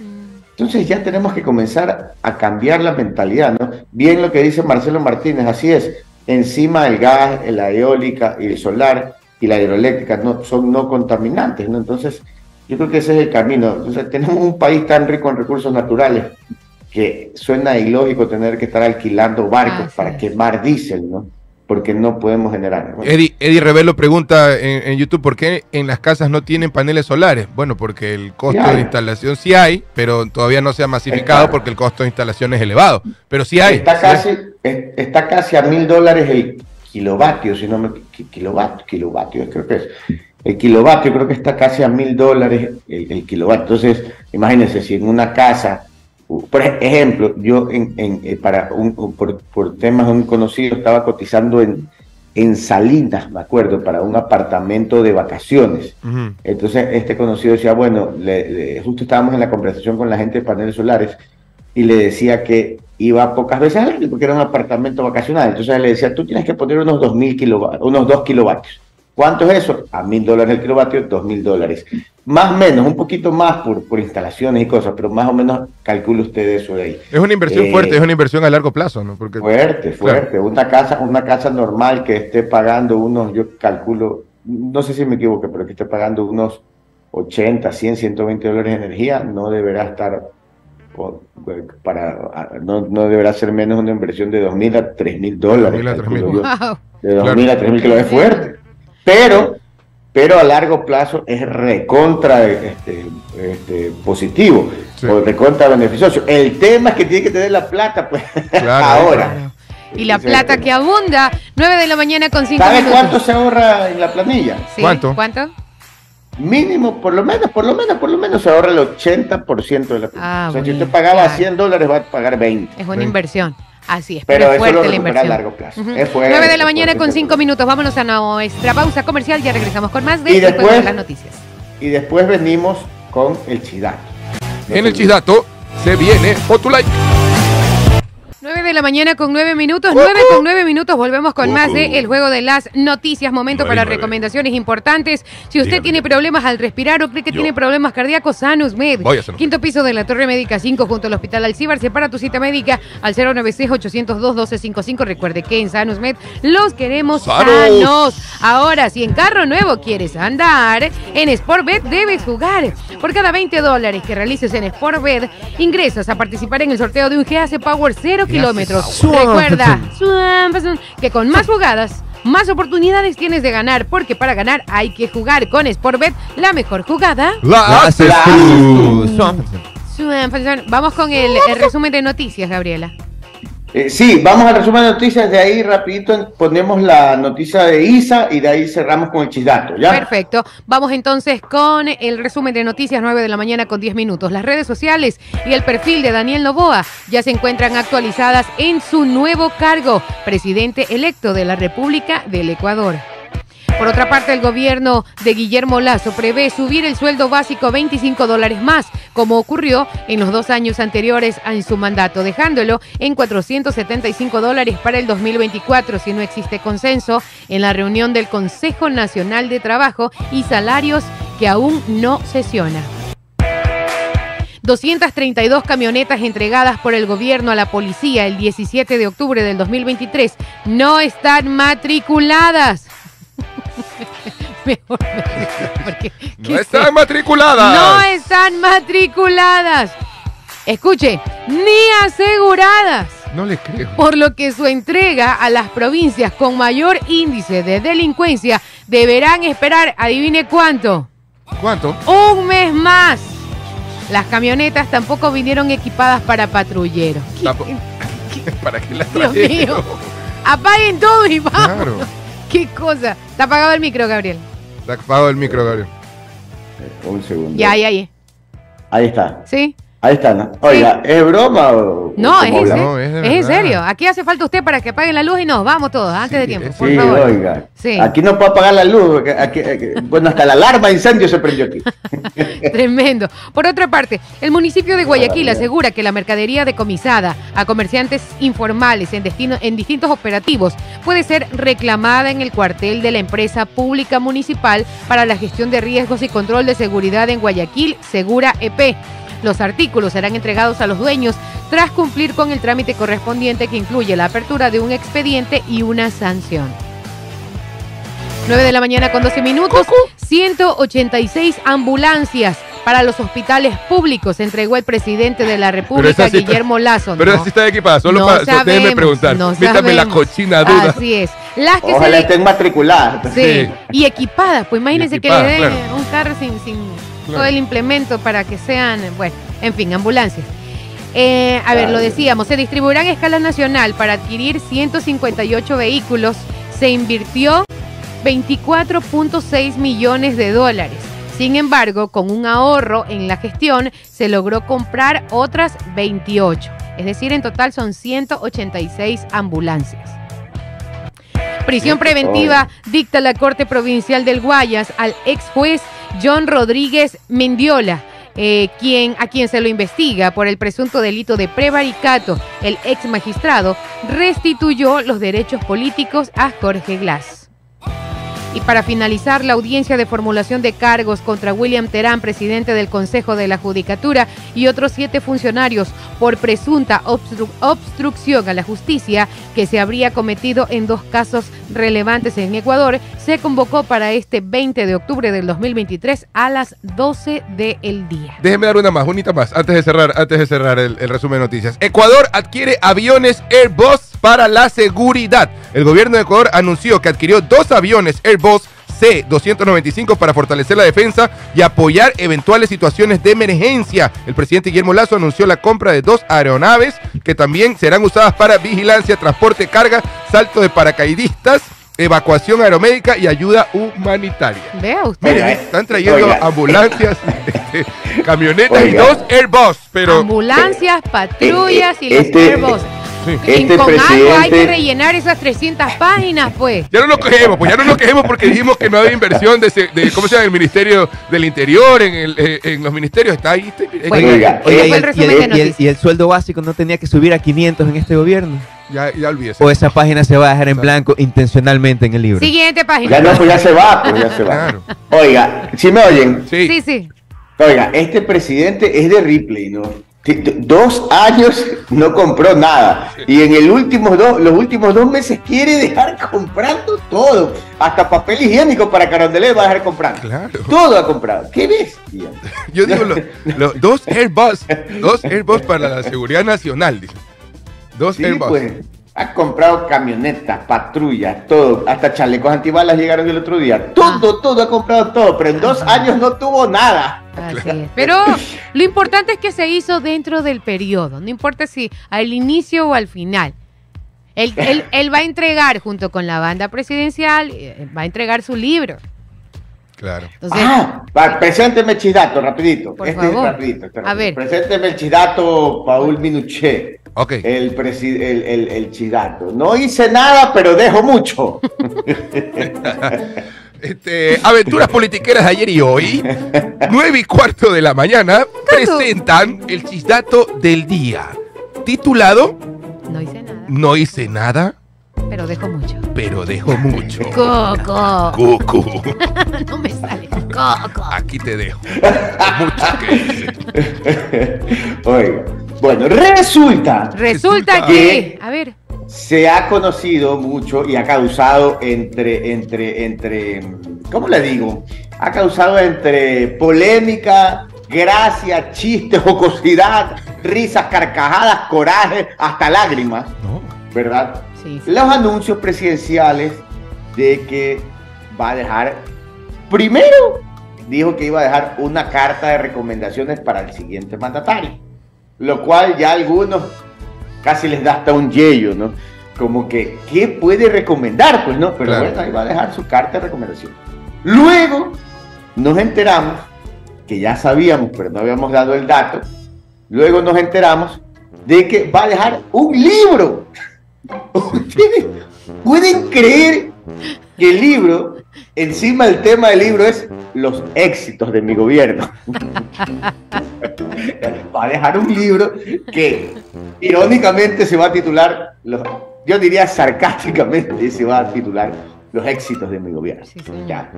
Entonces ya tenemos que comenzar a cambiar la mentalidad, ¿no? Bien lo que dice Marcelo Martínez, así es. Encima el gas, la eólica y el solar y la hidroeléctrica no, son no contaminantes, ¿no? Entonces, yo creo que ese es el camino. Entonces, tenemos un país tan rico en recursos naturales que suena ilógico tener que estar alquilando barcos para quemar diésel, ¿no? Porque no podemos generar. Bueno, Eddie, Eddie Revelo pregunta en, en YouTube por qué en las casas no tienen paneles solares. Bueno, porque el costo Sí de instalación sí hay, pero todavía no se ha masificado Está. porque el costo de instalación es elevado. Pero sí hay. Está sí casi, es- está casi a mil dólares el kilovatio, si no me ki- kilovatio, kilovatio creo que es. El kilovatio creo que está casi a mil dólares el, el kilovatio. Entonces, imagínense si en una casa, por ej- ejemplo, yo en, en- eh, para un, por, por temas de un conocido estaba cotizando en, en Salinas, me acuerdo, para un apartamento de vacaciones. Ujú. Entonces este conocido decía, bueno, le- le- justo estábamos en la conversación con la gente de paneles solares y le decía que iba pocas veces al año porque era un apartamento vacacional. Entonces le decía, tú tienes que poner unos 2.000 kilovatios, unos 2 kilovatios. ¿Cuánto es eso? A mil dólares el kilovatio, dos mil dólares. Más o menos, un poquito más por, por instalaciones y cosas, pero más o menos calcule usted eso de ahí. Es una inversión Eh, fuerte, es una inversión a largo plazo, ¿no? Porque Fuerte, fuerte. Una casa, una casa normal que esté pagando unos, yo calculo, no sé si me equivoco, pero que esté pagando unos 80, 100, 120 dólares de energía, no deberá estar para, no, no deberá ser menos una inversión de 2.000 a 3.000 dólares. 2.000 a calculo 3.000. yo. *laughs* Wow. De 2.000 Claro. a 3.000 que lo es fuerte. Pero, pero a largo plazo es recontra este, este, positivo Sí. o recontra beneficioso. El tema es que tiene que tener la plata, pues, Claro, *laughs* ahora. Claro. Y la plata que abunda, 9 de la mañana con 5 ¿Sabes cuánto se ahorra en la planilla? Sí, ¿Cuánto? ¿Cuánto? Mínimo, por lo menos, por lo menos, por lo menos se ahorra el 80% de la planilla. Ah, o sea, si usted pagaba claro. 100 dólares, va a pagar 20. Es una inversión. Así es, Pero pero, es eso lo fuerte la recupera a inversión. largo plazo. Es fuerte, 9 de la mañana fuerte, con es 5 fuerte. minutos. Vámonos a nuestra pausa comercial. Ya regresamos con más de Y después- de las noticias. Y después venimos con el chidato. En el chisdato se viene Otulay. 9 de la mañana con 9 minutos, 9 con 9 minutos, volvemos con más de El Juego de las Noticias, momento para recomendaciones importantes. Si usted tiene problemas al respirar o cree que tiene problemas cardíacos, Sanus Med, quinto piso de la Torre Médica 5 junto al Hospital Alcibar, separa tu cita médica al 096-802-1255. Recuerde que en Sanus Med los queremos ¡Sanos! Ahora, si en carro nuevo quieres andar, en Sportbet debes jugar. Por cada 20 dólares que realices en Sportbet, ingresas a participar en el sorteo de un GAC Power 0 kilómetros. Recuerda Swanson, que con más jugadas, más oportunidades tienes de ganar, porque para ganar hay que jugar con Sportbet, la mejor jugada. La haces tú. Swanson. Vamos con el, el resumen de noticias, Gabriela. Eh, sí, vamos al resumen de noticias. De ahí, rapidito, ponemos la noticia de Isa y de ahí cerramos con el chisdato. ¿ya? Perfecto. Vamos entonces con el resumen de noticias 9 de la mañana con 10 minutos. Las redes sociales y el perfil de Daniel Novoa ya se encuentran actualizadas en su nuevo cargo, presidente electo de la República del Ecuador. Por otra parte, el gobierno de Guillermo Lazo prevé subir el sueldo básico 25 dólares más, como ocurrió en los dos años anteriores en su mandato, dejándolo en 475 dólares para el 2024 si no existe consenso en la reunión del Consejo Nacional de Trabajo y Salarios que aún no sesiona. 232 camionetas entregadas por el gobierno a la policía el 17 de octubre del 2023 no están matriculadas. *laughs* Porque No ¿qué están matriculadas. No están matriculadas. Escuche, ni aseguradas. No le creo. Por lo que su entrega a las provincias con mayor índice de delincuencia deberán esperar, adivine cuánto, ¿Cuánto? un mes más. Las camionetas tampoco vinieron equipadas para patrulleros. ¿Qué- Tampo- *laughs* ¿Para qué la Dios mío. Apaguen todo y vamos. Claro. *laughs* Qué cosa. Está apagado el micro, Gabriel. Está apagado el micro, Gabriel. Un segundo. Ya, ya, ya. Ahí está. ¿Sí? Ahí está. ¿no? Oiga, ¿es broma o.? No, es, en serio. No, es es serio. Aquí hace falta usted para que apaguen la luz y nos vamos todos antes de tiempo, por Sí, favor. oiga. Sí. Aquí no puedo apagar la luz. porque aquí- aquí- bueno, hasta la alarma de incendio se prendió aquí. *laughs* Tremendo. Por otra parte, el municipio de Guayaquil Maravilla. asegura que la mercadería decomisada a comerciantes informales en, destino- en distintos operativos puede ser reclamada en el cuartel de la empresa pública municipal para la gestión de riesgos y control de seguridad en Guayaquil, Segura EP. Los artículos serán entregados a los dueños tras cumplir con el trámite correspondiente que incluye la apertura de un expediente y una sanción. 9 de la mañana con 12 minutos. 186 ambulancias para los hospitales públicos entregó el presidente de la República, sí Guillermo Lazo. Pero así está equipada. Solo no para. so- sabemos, déjeme preguntar. no Métame la cochina duda. Así es. Las que Ojalá se estén matriculadas. Sí, Sí. y equipadas, pues imagínense que le den claro. un carro sin, sin Claro. todo el implemento para que sean, bueno, en fin, ambulancias. Eh, a ver, lo decíamos, se distribuirán a escala nacional para adquirir 158 vehículos. Se invirtió 24.6 millones de dólares. Sin embargo, con un ahorro en la gestión, se logró comprar otras 28. Es decir, en total son 186 ambulancias. Prisión preventiva dicta la Corte Provincial del Guayas al ex juez John Rodríguez Mendiola, eh, quien, a quien se lo investiga por el presunto delito de prevaricato. El ex magistrado restituyó los derechos políticos a Jorge Glass. Y para finalizar, la audiencia de formulación de cargos contra William Terán, presidente del Consejo de la Judicatura, y otros siete funcionarios por presunta obstru- obstrucción a la justicia que se habría cometido en dos casos relevantes en Ecuador, se convocó para este 20 de octubre del 2023 a las 12 del día. Déjeme dar una más, unita más, antes de cerrar, antes de cerrar el resumen de noticias. Ecuador adquiere aviones Airbus para la seguridad. El gobierno de Ecuador anunció que adquirió dos aviones Airbus C-295 para fortalecer la defensa y apoyar eventuales situaciones de emergencia. El presidente Guillermo Lazo anunció la compra de dos aeronaves que también serán usadas para vigilancia, transporte, carga, salto de paracaidistas, evacuación aeromédica y ayuda humanitaria. Vea usted. Miren, están trayendo oiga. ambulancias, este, camionetas y dos Airbus, pero Ambulancias, patrullas y los Este- Airbus. Sí. Y Este con algo hay que rellenar esas 300 páginas, pues. ya no nos quejemos, pues ya no nos quejemos porque dijimos que no había inversión de, ¿cómo se llama? El Ministerio del Interior, en, el, eh, en los ministerios, está ahí. y, el, sueldo básico no tenía que subir a 500 en este gobierno. ya, ya olvídese. O esa página se va a dejar en blanco intencionalmente en el libro. Siguiente página. Ya no, pues ya se va, pues ya se va. Claro. Oiga, si me oyen, Sí. Sí, sí. oiga, este presidente es de Ripley, ¿no? Dos años no compró nada y en el último dos, los últimos dos meses quiere dejar comprando todo, hasta papel higiénico para Carondelet va a dejar comprando. Claro. Todo ha comprado. ¿Qué bestia? *laughs* Yo digo, lo- lo- dos Airbus, dos Airbus para la seguridad nacional, dice. Dos Sí, Airbus. pues. Ha comprado camionetas, patrullas, todo, hasta chalecos antibalas llegaron el otro día. Todo, todo, ha comprado todo, pero en dos años no tuvo nada. Así es. Pero lo importante es que se hizo dentro del periodo. No importa si al inicio o al final. Él, él- *laughs* él va a entregar, junto con la banda presidencial, eh, va a entregar su libro. Claro. Entonces, Ah, va, presénteme el chisdato, rapidito. Por este es rapidito, este A rapidito. ver. Presénteme el chisdato, Paul Minuché. Ok. El, presi- el, el, el chisdato. No hice nada, pero dejo mucho. *laughs* *laughs* Este, aventuras politiqueras de ayer y hoy, 9 y cuarto de la mañana, presentan el chisdato del día, titulado no hice nada, No hice nada, pero dejo mucho. pero dejo mucho. *laughs* Coco. Cucu, *laughs* No me sale. Coco. aquí te dejo. Mucho que hice. *laughs* Oiga. Bueno, resulta Resulta Resulta que, a ver, se ha conocido mucho y ha causado entre, entre, entre, ¿cómo le digo? Ha causado entre polémica, gracia, chiste, jocosidad, risas, carcajadas, coraje, hasta lágrimas, No. ¿verdad? sí, sí. Los anuncios presidenciales de que va a dejar, primero dijo que iba a dejar una carta de recomendaciones para el siguiente mandatario, lo cual ya algunos casi les da hasta un yello, ¿no? Como que, ¿qué puede recomendar? Pues no, pero Claro. bueno, ahí va a dejar su carta de recomendación. Luego nos enteramos, que ya sabíamos, pero no habíamos dado el dato, luego nos enteramos de que va a dejar un libro. *laughs* ¿Ustedes pueden creer que el libro, encima del tema del libro es los éxitos de mi gobierno? *laughs* Va a dejar un libro que irónicamente se va a titular, los- yo diría sarcásticamente se va a titular Los éxitos de mi gobierno. Sí, señor. Ya.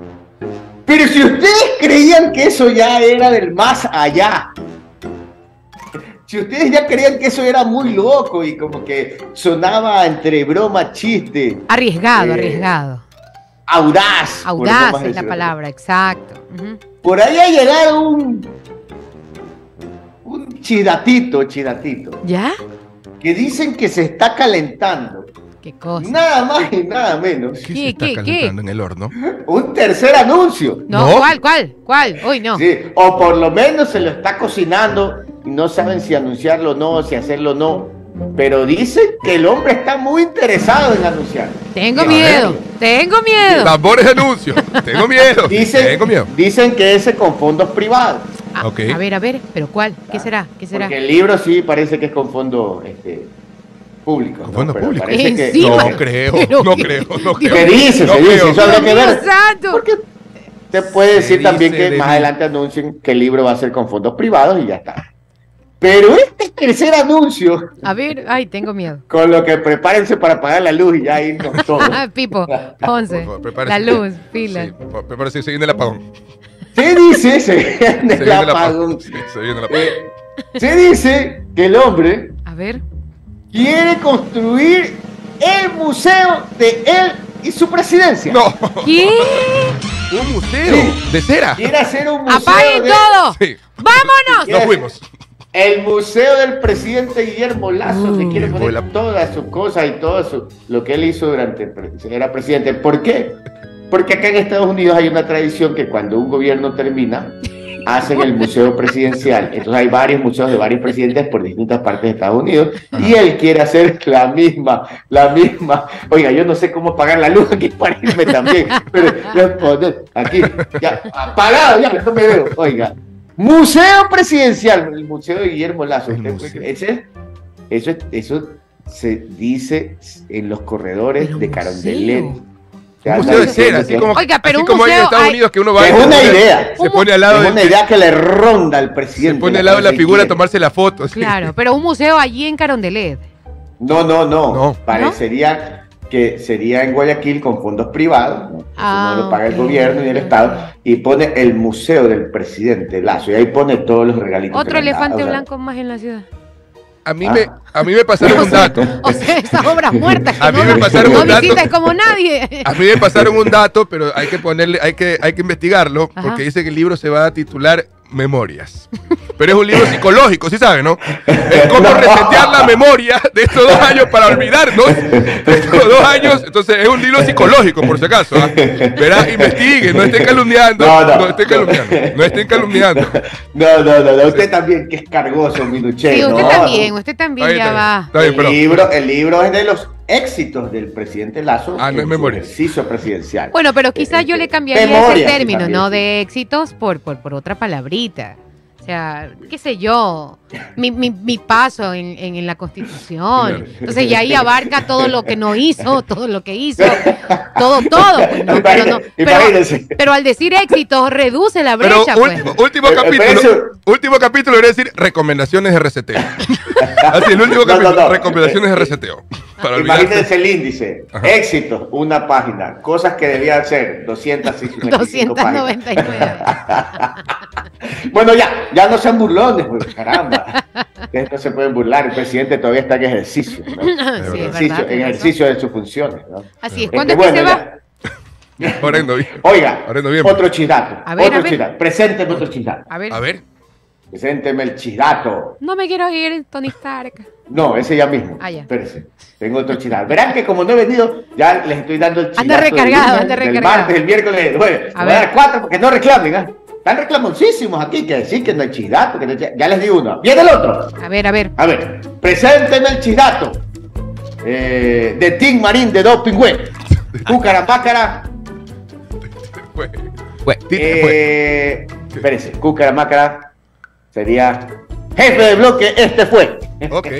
Pero si ustedes creían que eso ya era del más allá, si ustedes ya creían que eso era muy loco y como que sonaba entre broma, chiste, Arriesgado, Eh, arriesgado. Audaz. Audaz es la palabra, exacto. Por ahí ha llegado un, un chidatito, chidatito, ¿Ya? que dicen que se está calentando. Qué cosa. Nada más y nada menos. ¿Qué, ¿Qué, se está qué, calentando en el horno? Un tercer anuncio. No, No. ¿cuál, cuál, cuál? Uy, no. Sí, o por lo menos se lo está cocinando y no saben si anunciarlo o no, si hacerlo o no. Pero dicen que el hombre está muy interesado en anunciar. Tengo miedo, tengo miedo. Tambores de anuncio. Tengo miedo. *laughs* Dicen, Tengo miedo. dicen que ese con fondos privados. Ah, Ok. A ver, a ver, pero ¿cuál? ¿Qué será? ¿Qué será? Porque el libro sí parece que es con fondos este, públicos. Con ¿no? públicos. parece que-. No creo, *laughs* no qué- creo, no creo. Se dice, No se dice, eso habrá que ver. santo. Porque te puede Se decir también dice que de más mí. adelante anuncien que el libro va a ser con fondos privados y ya está. Pero este tercer anuncio, A ver, ay, tengo miedo. con lo que prepárense para apagar la luz y ya irnos *laughs* todos. Ah, Pipo, Ponce, Por favor, la prepárese. luz, pila. Sí, prepárese, se viene el apagón. Se dice, se viene el apagón. Sí, se viene el apagón. Eh, se dice que el hombre A ver, quiere construir el museo de él y su presidencia. No, ¿qué? un museo de cera. Quiere hacer un museo ¡Apaguen de- todo! Sí, ¡Vámonos! nos fuimos. El museo del presidente Guillermo Lazo, que Mm. quiere poner todas sus cosas y todo su- lo que él hizo durante era presidente. ¿Por qué? Porque acá en Estados Unidos hay una tradición que cuando un gobierno termina, hacen el museo presidencial. Entonces hay varios museos de varios presidentes por distintas partes de Estados Unidos y él quiere hacer la misma, la misma. Oiga, yo no sé cómo pagar la luz aquí para irme también, pero aquí, ya, apagado, ya, no me veo. Oiga, museo presidencial, el museo de Guillermo Lazo. Ese- eso, eso se dice en los corredores Pero de Carondelet. museo. Se Un anda museo de cera, así como, Oiga, pero así un como hay en Estados hay- Unidos que uno va Es y se una idea. Se pone al lado es una idea que le ronda al se presidente. pone al lado de la figura a tomarse la foto. sí. Claro, pero un museo allí en Carondelet. No, no, no, No. Parecería que sería en Guayaquil con fondos privados. ¿no? Eso Ah, no lo paga el gobierno ni el Estado. Y pone el museo del presidente Lazo. Y ahí pone todos los regalitos. Otro elefante o sea, blanco más en la ciudad. A mí, Ah. me, a mí me pasaron un dato. *laughs* O sea, esas obras muertas que A mí no, me pasaron no un dato. visitas como nadie. A mí me pasaron un dato, pero hay que ponerle, hay que, hay que investigarlo, Ajá. porque dice que el libro se va a titular Memorias. Pero es un libro psicológico, ¿sí sabe, no? Es como *laughs* resetear la memoria de estos dos años para olvidarnos de estos dos años. Entonces es un libro psicológico, por si acaso. ¿ah? Verá, investigue, no estén calumniando. No, No, no. estén calumniando. No estén calumniando. No, no, no, no. Usted también, que es cargoso, Minuché. Sí, usted no, también, usted también Está bien, ya está bien. va. Está bien, el, libro, el libro es de los éxitos del presidente Lazo. Ah, no en su ejercicio presidencial. Bueno, pero quizás yo le cambiaría Memoria, ese término, ¿no? De éxitos por, por, por otra palabrita. Sea, qué sé yo, mi, mi, mi paso en, en, en la Constitución. Entonces, ya ahí abarca todo lo que no hizo, *laughs* todo lo que hizo, todo, todo. Pues, ¿no? pero, no- pero, Imagínense. pero al decir éxitos, reduce la Pero brecha, pues. último, último Eh, eh, capítulo. pero eso- Último capítulo debería decir recomendaciones de reseteo. *laughs* Así, el último No, no, capítulo, no. recomendaciones de reseteo. Para olvidarse. Imagínense el índice. Éxitos, una página. Cosas que debían ser 255 páginas. 299. *laughs* Bueno, ya, ya no sean burlones, pues, caramba. Ustedes no se pueden burlar. El presidente todavía está en ejercicio. ¿no? *laughs* Sí, es Ejercicio- verdad, en ejercicio de sus funciones. ¿no? Así es. Este, ¿Cuándo es que bueno, se va? ya. *laughs* Oiga, otro chisdato. A ver, otro a ver. chisdato. Presénteme otro chisdato. A ver, A ver. Presénteme el chisdato. no me quiero ir, Tony Stark. No, ese ya mismo. Ah, ya. Espérese. Tengo otro chisdato. Verán que como no he venido, ya les estoy dando el chisdato. Anda recargado, anda recargado. martes, el miércoles, el jueves. A Voy a ver. dar cuatro porque no reclamen. ¿ah? Están reclamosísimos aquí que decir que no hay chisdato. Que no hay Ya les di uno. Viene el otro. A ver, a ver. A ver, presénteme el chisdato. Eh, de Tim Marín de Dos Pingües. *laughs* Cúcara. Eh, espérese, Cúcara sería jefe de bloque. Este fue. Ok. *laughs*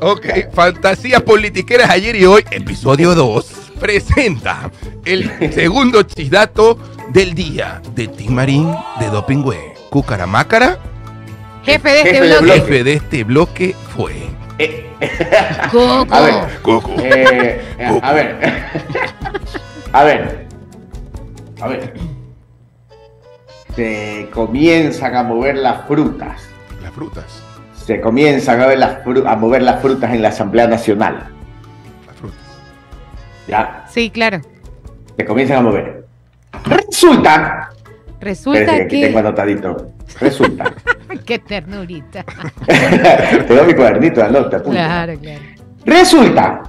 Ok. Fantasías politiqueras ayer y hoy, episodio 2, presenta el *laughs* segundo chisdato del día de Tim Marín de Dopingüe. Cucaramácara, Jefe de este Jefe de bloque. bloque. jefe de este bloque fue. Eh, *laughs* Coco. a ver, Coco. eh, a ver. A ver. A ver. Se comienzan a mover las frutas. Las frutas. Se comienzan a, ver las fru- a mover las frutas en la Asamblea Nacional. Las frutas. Ya, Sí, claro. se comienzan a mover. Resulta, Resulta que aquí que. tengo anotadito. Resulta. *laughs* Qué ternurita. *laughs* Te doy mi cuadernito de nota. apunta. Claro, claro. Resulta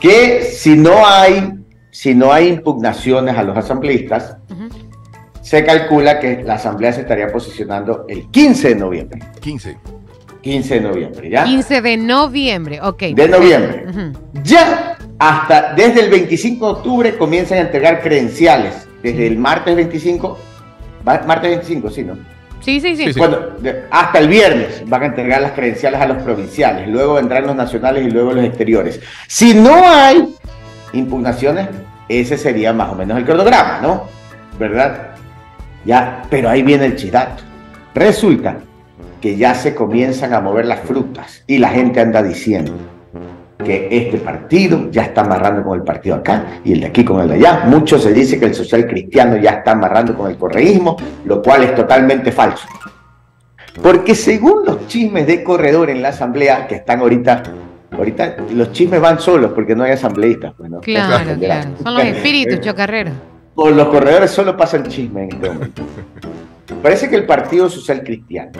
que si no hay, si no hay impugnaciones a los asambleístas, se calcula que la asamblea se estaría posicionando el 15 de noviembre. 15. 15 de noviembre, ¿ya? 15 de noviembre, ok. De noviembre. Ya hasta desde el 25 de octubre comienzan a entregar credenciales. Desde el martes 25, va- martes 25, sí, ¿no? Sí, sí, sí. De- hasta el viernes van a entregar las credenciales a los provinciales, luego vendrán los nacionales y luego los exteriores. Si no hay impugnaciones, ese sería más o menos el cronograma, ¿no? ¿Verdad? Ya, pero ahí viene el chidato. Resulta que ya se comienzan a mover las frutas y la gente anda diciendo que este partido ya está amarrando con el partido acá y el de aquí con el de allá. Mucho se dice que el social cristiano ya está amarrando con el correísmo, lo cual es totalmente falso. Porque según los chismes de corredor en la asamblea, que están ahorita, ahorita los chismes van solos porque no hay asambleístas. pues, ¿no? Claro, claro. Son los espíritus, Eh, chocarreros. Por los corredores solo pasan chisme en este momento. Parece que el Partido Social Cristiano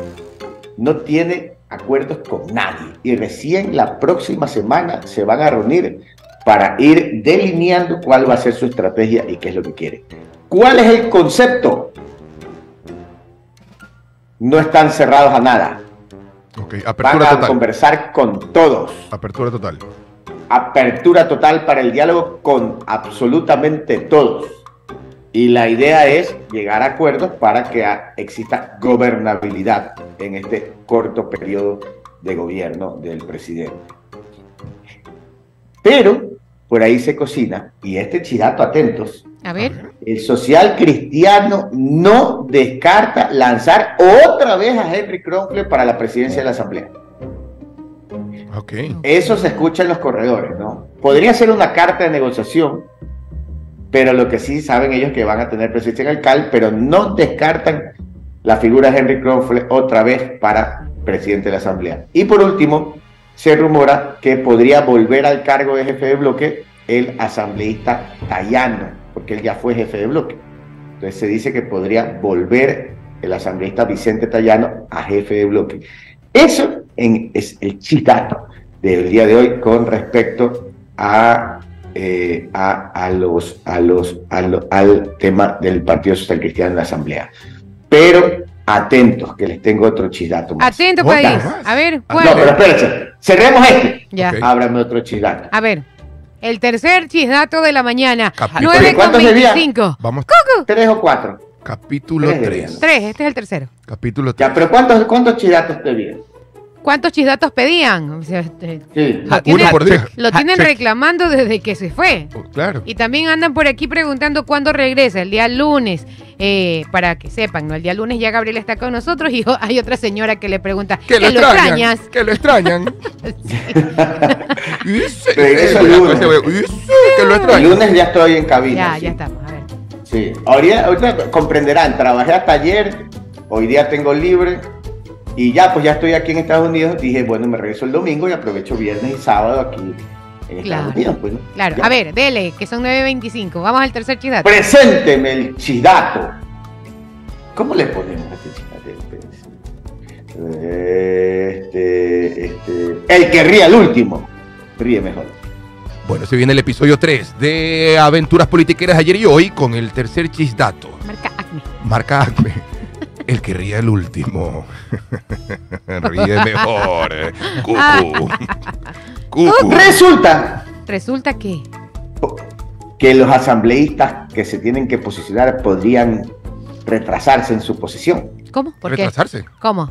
no tiene acuerdos con nadie y recién la próxima semana se van a reunir para ir delineando cuál va a ser su estrategia y qué es lo que quiere. ¿Cuál es el concepto? No están cerrados a nada. Ok, Van apertura a total. conversar con todos. Apertura total. apertura total para el diálogo con absolutamente todos. Y la idea es llegar a acuerdos para que exista gobernabilidad en este corto periodo de gobierno del presidente. Pero por ahí se cocina, y este chidato, atentos, A ver. el social cristiano no descarta lanzar otra vez a Henry Kronfler para la presidencia de la Asamblea. Ok. Eso se escucha en los corredores, ¿no? Podría ser una carta de negociación, pero lo que sí saben ellos que van a tener presencia en el CAL, pero no descartan la figura de Henry Kronfler otra vez para presidente de la Asamblea. Y por último, se rumora que podría volver al cargo de jefe de bloque el asambleísta Tayano, porque él ya fue jefe de bloque. Entonces se dice que podría volver el asambleísta Vicente Tayano a jefe de bloque. Eso es el chistato del día de hoy con respecto a, eh, a, a los, a los, a lo- al tema del Partido Social Cristiano en la Asamblea. Pero atentos, que les tengo otro chistato más. Atento, país. más. A ver, No, ¿cuál? pero espérense, cerremos este. Ya. Ok. Ábrame otro chistato. A ver. El tercer chisdato de la mañana. Capítulo. 9 con ¿Cuántos debía? 25. Vamos. ¿Tres o cuatro? Capítulo Tres de 3. bien. Tres, este es el tercero. Capítulo 3. Ya, pero ¿cuántos, cuántos chistatos te vienen? ¿Cuántos chisdatos pedían? O sea, este, Sí. Lo Uno por día. lo tienen Check. reclamando desde que se fue. Oh, claro. Y también andan por aquí preguntando cuándo regresa, el día lunes, eh, para que sepan, ¿no? El día lunes ya Gabriela está con nosotros y *laughs* hay otra señora que le pregunta, Que ¿que lo extrañas? Que lo extrañan. *laughs* Y dice- Regresa el lunes. y dice que lo El extrañan. lunes ya estoy en cabina. Ya, sí. ya estamos, a ver. Sí, ahorita, ahorita comprenderán, trabajé hasta ayer, hoy día tengo libre y ya, pues ya estoy aquí en Estados Unidos. Dije, bueno, me regreso el domingo y aprovecho viernes y sábado aquí en Claro. Estados Unidos. Pues, ¿no? Claro, Ya. a ver, dele, que son 9.25. Vamos al tercer chisdato. Presénteme el chisdato. ¿Cómo le ponemos a este chisdato? Este, este, el que ríe al último. Ríe mejor. Bueno, se viene el episodio 3 de Aventuras Politiqueras ayer y hoy con el tercer chisdato. Marca Acme. Marca Acme. El que ríe el último. *laughs* ríe mejor. Cucu. Cucu. Resulta Resulta que. que los asambleístas que se tienen que posicionar podrían retrasarse en su posición. ¿Cómo? ¿Por qué? Retrasarse. ¿Cómo?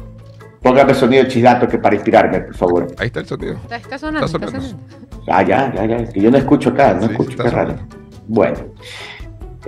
Póngame sonido de chisdato que para inspirarme, por favor. Ahí está el sonido. Está, está sonando, Está está sonando. sonando. Ah, ya, ya, ya. es Que yo no escucho acá, no Sí, escucho, está qué raro. Bueno.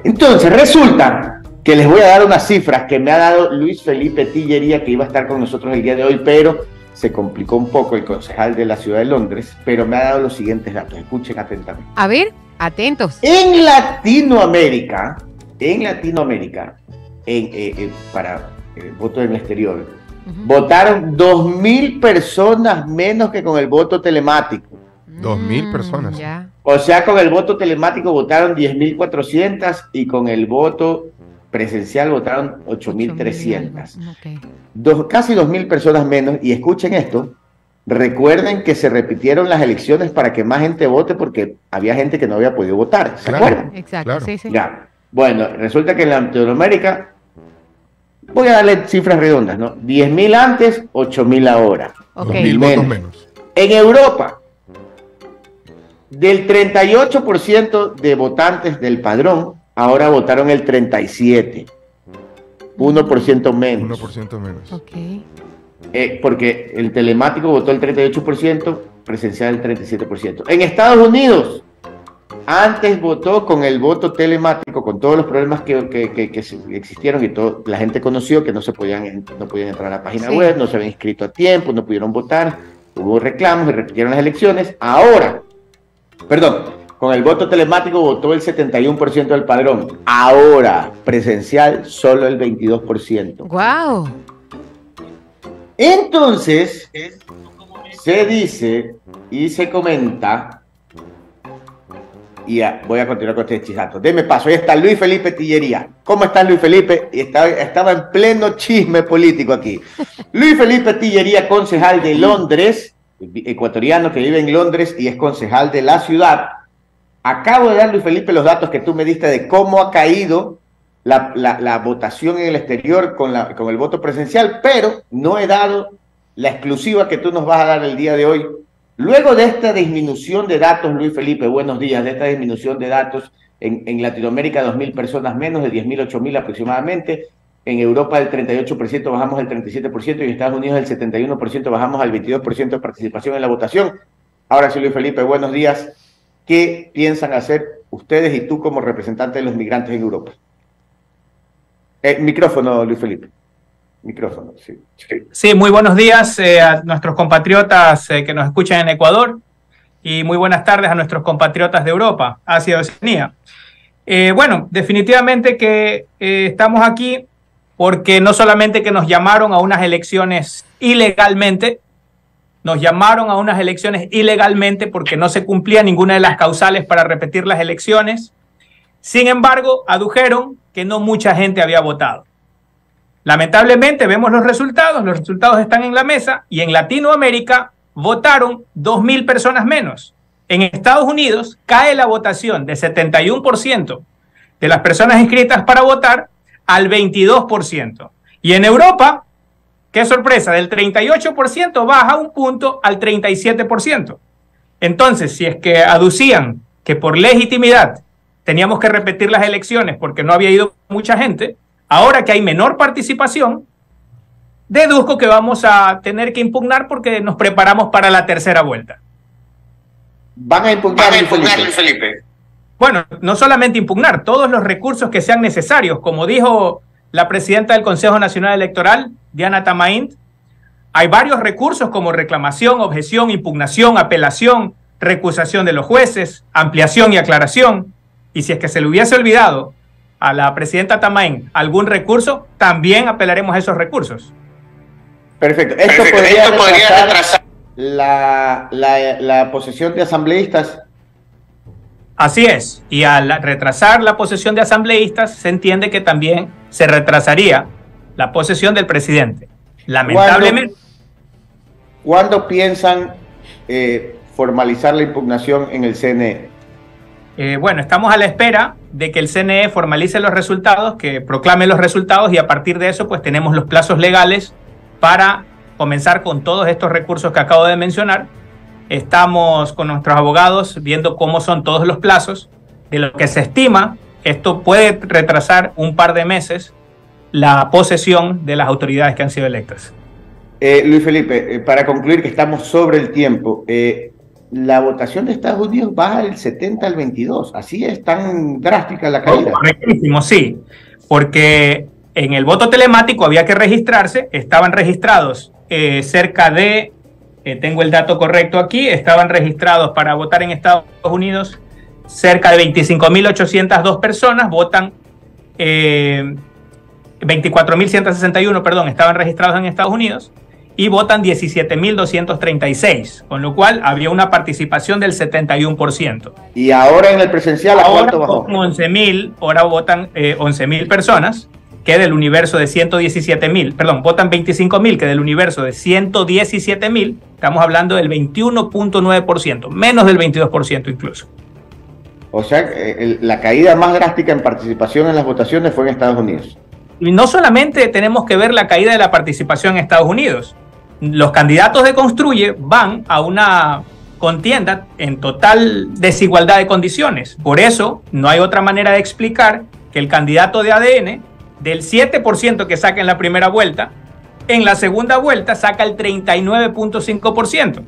Entonces, resulta que les voy a dar unas cifras que me ha dado Luis Felipe Tillería, que iba a estar con nosotros el día de hoy, pero se complicó un poco el concejal de la ciudad de Londres, pero me ha dado los siguientes datos. Escuchen atentamente. A ver, atentos. En Latinoamérica, en Latinoamérica, en, eh, eh, para el voto en el exterior, Ujú. votaron 2.000 personas menos que con el voto telemático. Dos mil Mm, personas. O sea, con el voto telemático votaron 10.400 y con el voto presencial votaron 8.300. Ok. Dos- casi 2.000 personas menos. Y escuchen esto, recuerden que se repitieron las elecciones para que más gente vote porque había gente que no había podido votar. ¿Se Claro. acuerdan? Exacto, Claro. sí, sí. Ya. Bueno, resulta que en Latinoamérica, voy a darle cifras redondas, ¿no? 10.000 antes, 8.000 ahora. Ok. Dos mil Menos. votos menos. En Europa, del 38% de votantes del padrón, ahora votaron el 37%. 1% menos. 1% menos. Ok. Eh, porque el telemático votó el 38%, presencial el 37%. En Estados Unidos, Antes votó con el voto telemático, con todos los problemas que, existieron y todo, la gente conoció que no se podían, no podían entrar a la página web, no se habían inscrito a tiempo, no pudieron votar, hubo reclamos y repitieron las elecciones. Ahora, perdón, con el voto telemático votó el 71% del padrón. Ahora, presencial, solo el 22%. ¡Wow! Entonces, se dice y se comenta y voy a continuar con este chisato. Deme paso, ahí está Luis Felipe Tillería. ¿Cómo está Luis Felipe? Estaba, estaba en pleno chisme político aquí. Luis Felipe Tillería, concejal de Londres, ecuatoriano que vive en Londres y es concejal de la ciudad. Acabo de dar, Luis Felipe, los datos que tú me diste de cómo ha caído la, votación en el exterior con, el voto presencial, pero no he dado la exclusiva que tú nos vas a dar el día de hoy Luego de esta disminución de datos, Luis Felipe, buenos días, de esta disminución de datos en, en Latinoamérica, 2.000 personas menos, de 10.000, 8.000 aproximadamente. En Europa del 38% bajamos al 37% y en Estados Unidos del 71% bajamos al 22% de participación en la votación. Ahora sí, Luis Felipe, buenos días. ¿Qué piensan hacer ustedes y tú como representante de los migrantes en Europa? Eh, micrófono, Luis Felipe. Micrófono, sí. Sí, muy buenos días eh, a nuestros compatriotas eh, que nos escuchan en Ecuador y muy buenas tardes a nuestros compatriotas de Europa, Asia y Oceanía. Eh, bueno, definitivamente que estamos aquí porque no solamente que nos llamaron a unas elecciones ilegalmente, nos llamaron a unas elecciones ilegalmente porque no se cumplía ninguna de las causales para repetir las elecciones. Sin embargo, adujeron que no mucha gente había votado. Lamentablemente vemos los resultados, los resultados están en la mesa y en Latinoamérica votaron 2.000 personas menos. En Estados Unidos cae la votación de 71% de las personas inscritas para votar al 22%. Y en Europa, qué sorpresa, del 38% baja un punto al 37%. Entonces, si es que aducían que por legitimidad teníamos que repetir las elecciones porque no había ido mucha gente, Ahora que hay menor participación, deduzco que vamos a tener que impugnar porque nos preparamos para la tercera vuelta. Van a impugnar, Felipe. Bueno, no solamente impugnar, todos los recursos que sean necesarios. Como dijo la presidenta del Consejo Nacional Electoral, Diana Tamaint, hay varios recursos como reclamación, objeción, impugnación, apelación, recusación de los jueces, ampliación y aclaración. Y si es que se le hubiese olvidado a la presidenta Tamain algún recurso, también apelaremos a esos recursos. Perfecto. Esto podría, retrasar, la, la, posesión de asambleístas. Así es. Y al retrasar la posesión de asambleístas, se entiende que también se retrasaría la posesión del presidente. Lamentablemente. ¿Cuándo, piensan eh, formalizar la impugnación en el CNE? Eh, bueno, estamos a la espera de que el CNE formalice los resultados, que proclame los resultados y a partir de eso pues tenemos los plazos legales para comenzar con todos estos recursos que acabo de mencionar. Estamos con nuestros abogados viendo cómo son todos los plazos. De lo que se estima, esto puede retrasar un par de meses la posesión de las autoridades que han sido electas. Eh, Luis Felipe, eh, para concluir que estamos sobre el tiempo, la votación de Estados Unidos baja del 70 al 22. Así es tan drástica la caída. correctísimo, sí. Porque en el voto telemático había que registrarse, estaban registrados eh, cerca de, eh, tengo el dato correcto aquí, estaban registrados para votar en Estados Unidos cerca de 25.802 personas, votan eh, 24.161, perdón, estaban registrados en Estados Unidos y votan 17.236, con lo cual había una participación del 71%. ¿Y ahora en el presencial a cuánto bajó? 11.000, ahora votan eh, 11.000 personas, que del universo de 117.000, perdón, votan 25.000, que del universo de 117.000, estamos hablando del 21.9%, menos del 22% incluso. O sea, eh, la caída más drástica en participación en las votaciones fue en Estados Unidos. Y no solamente tenemos que ver la caída de la participación en Estados Unidos, los candidatos de Construye van a una contienda en total desigualdad de condiciones. Por eso no hay otra manera de explicar que el candidato de ADN, del 7% que saca en la primera vuelta, en la segunda vuelta saca el 39.5%.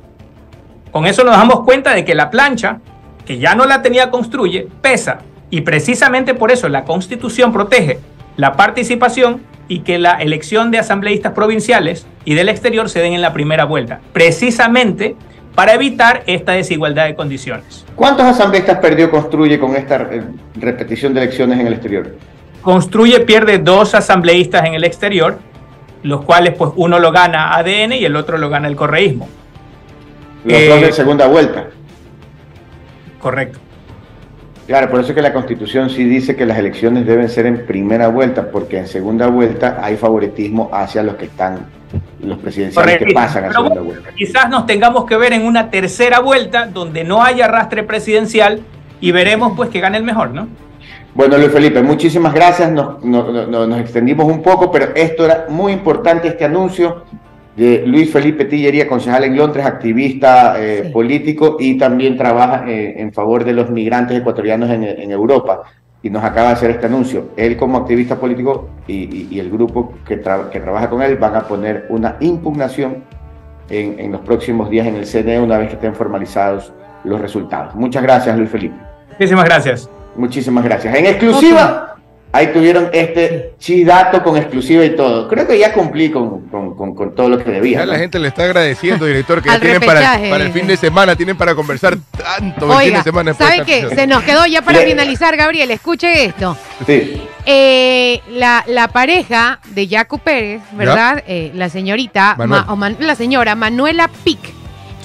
Con eso nos damos cuenta de que la plancha que ya no la tenía construye, pesa. Y precisamente por eso la constitución protege la participación y que la elección de asambleístas provinciales y del exterior se den en la primera vuelta, precisamente para evitar esta desigualdad de condiciones. ¿Cuántos asambleístas perdió Construye con esta eh, repetición de elecciones en el exterior? Construye pierde dos asambleístas en el exterior, los cuales pues uno lo gana ADN y el otro lo gana el correísmo. Los Eh, dos de segunda vuelta. Correcto. Claro, por eso es que la Constitución sí dice que las elecciones deben ser en primera vuelta, porque en segunda vuelta hay favoritismo hacia los que están, los presidenciales que pasan a Pero segunda vuelta. Quizás nos tengamos que ver en una tercera vuelta donde no haya arrastre presidencial y veremos pues que gane el mejor, ¿no? Bueno, Luis Felipe, muchísimas gracias. Nos, no- no- no- nos extendimos un poco, pero esto era muy importante, este anuncio de Luis Felipe Tillería, concejal en Londres, activista eh, Sí. político y también trabaja eh, en favor de los migrantes ecuatorianos en, en Europa. Y nos acaba de hacer este anuncio. Él como activista político y, y- y el grupo que, tra- que trabaja con él van a poner una impugnación en, en los próximos días en el CNE una vez que estén formalizados los resultados. Muchas gracias, Luis Felipe. Muchísimas gracias. Muchísimas gracias. En exclusiva, ahí tuvieron este chidato con exclusiva y todo. Creo que ya cumplí con, con- con- con todo lo que debía. Ya ¿no? la gente le está agradeciendo, director, que *laughs* ya tienen para, para el fin de semana, tienen para conversar tanto el fin Oiga, de semana. ¿sabe qué? Se nos quedó ya para finalizar, Gabriel. Escuche esto. Sí. Eh, la, la pareja de Jaco Pérez, ¿verdad? Eh, la señorita, Manuel. Ma- o Man- la señora Manuela Pic,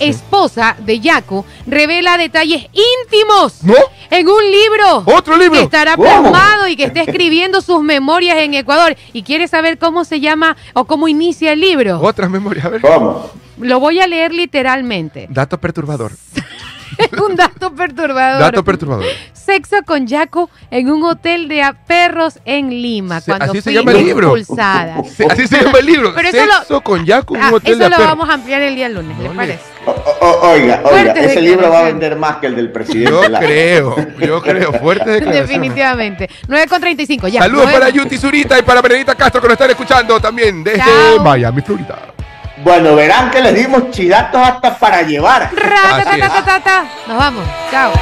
esposa de Jaco, revela detalles íntimos ¿No? en un libro. ¡Otro libro! Que estará plasmado y que está escribiendo sus memorias en Ecuador. Y quiere saber cómo se llama o cómo inicia el libro. Otras memorias. A ver. ¿Cómo? Lo voy a leer literalmente. Dato perturbador. *laughs* *laughs* un dato perturbador. Dato perturbador. Sexo con Jaco en un hotel de perros en Lima. Se- cuando así se llama el libro. expulsada. *laughs* Se- Así se llama el libro. Pero eso Sexo lo- con Yaco en Ah, un hotel eso de lo perro. vamos a ampliar el día lunes, ¿le Ole. parece? O- o- oiga, oiga, ese libro va a vender más que el del presidente. Yo creo, yo creo. Fuerte *laughs* declaración. Definitivamente. 9 con 35, ya. Saludos para. Yuti Zurita y para Benedita Castro que nos están escuchando también desde Chao. Miami, Florida. Bueno, verán que les dimos chidatos hasta para llevar. Ra, ta, Así ta, es. ta, ta, ta. Nos vamos. Chao.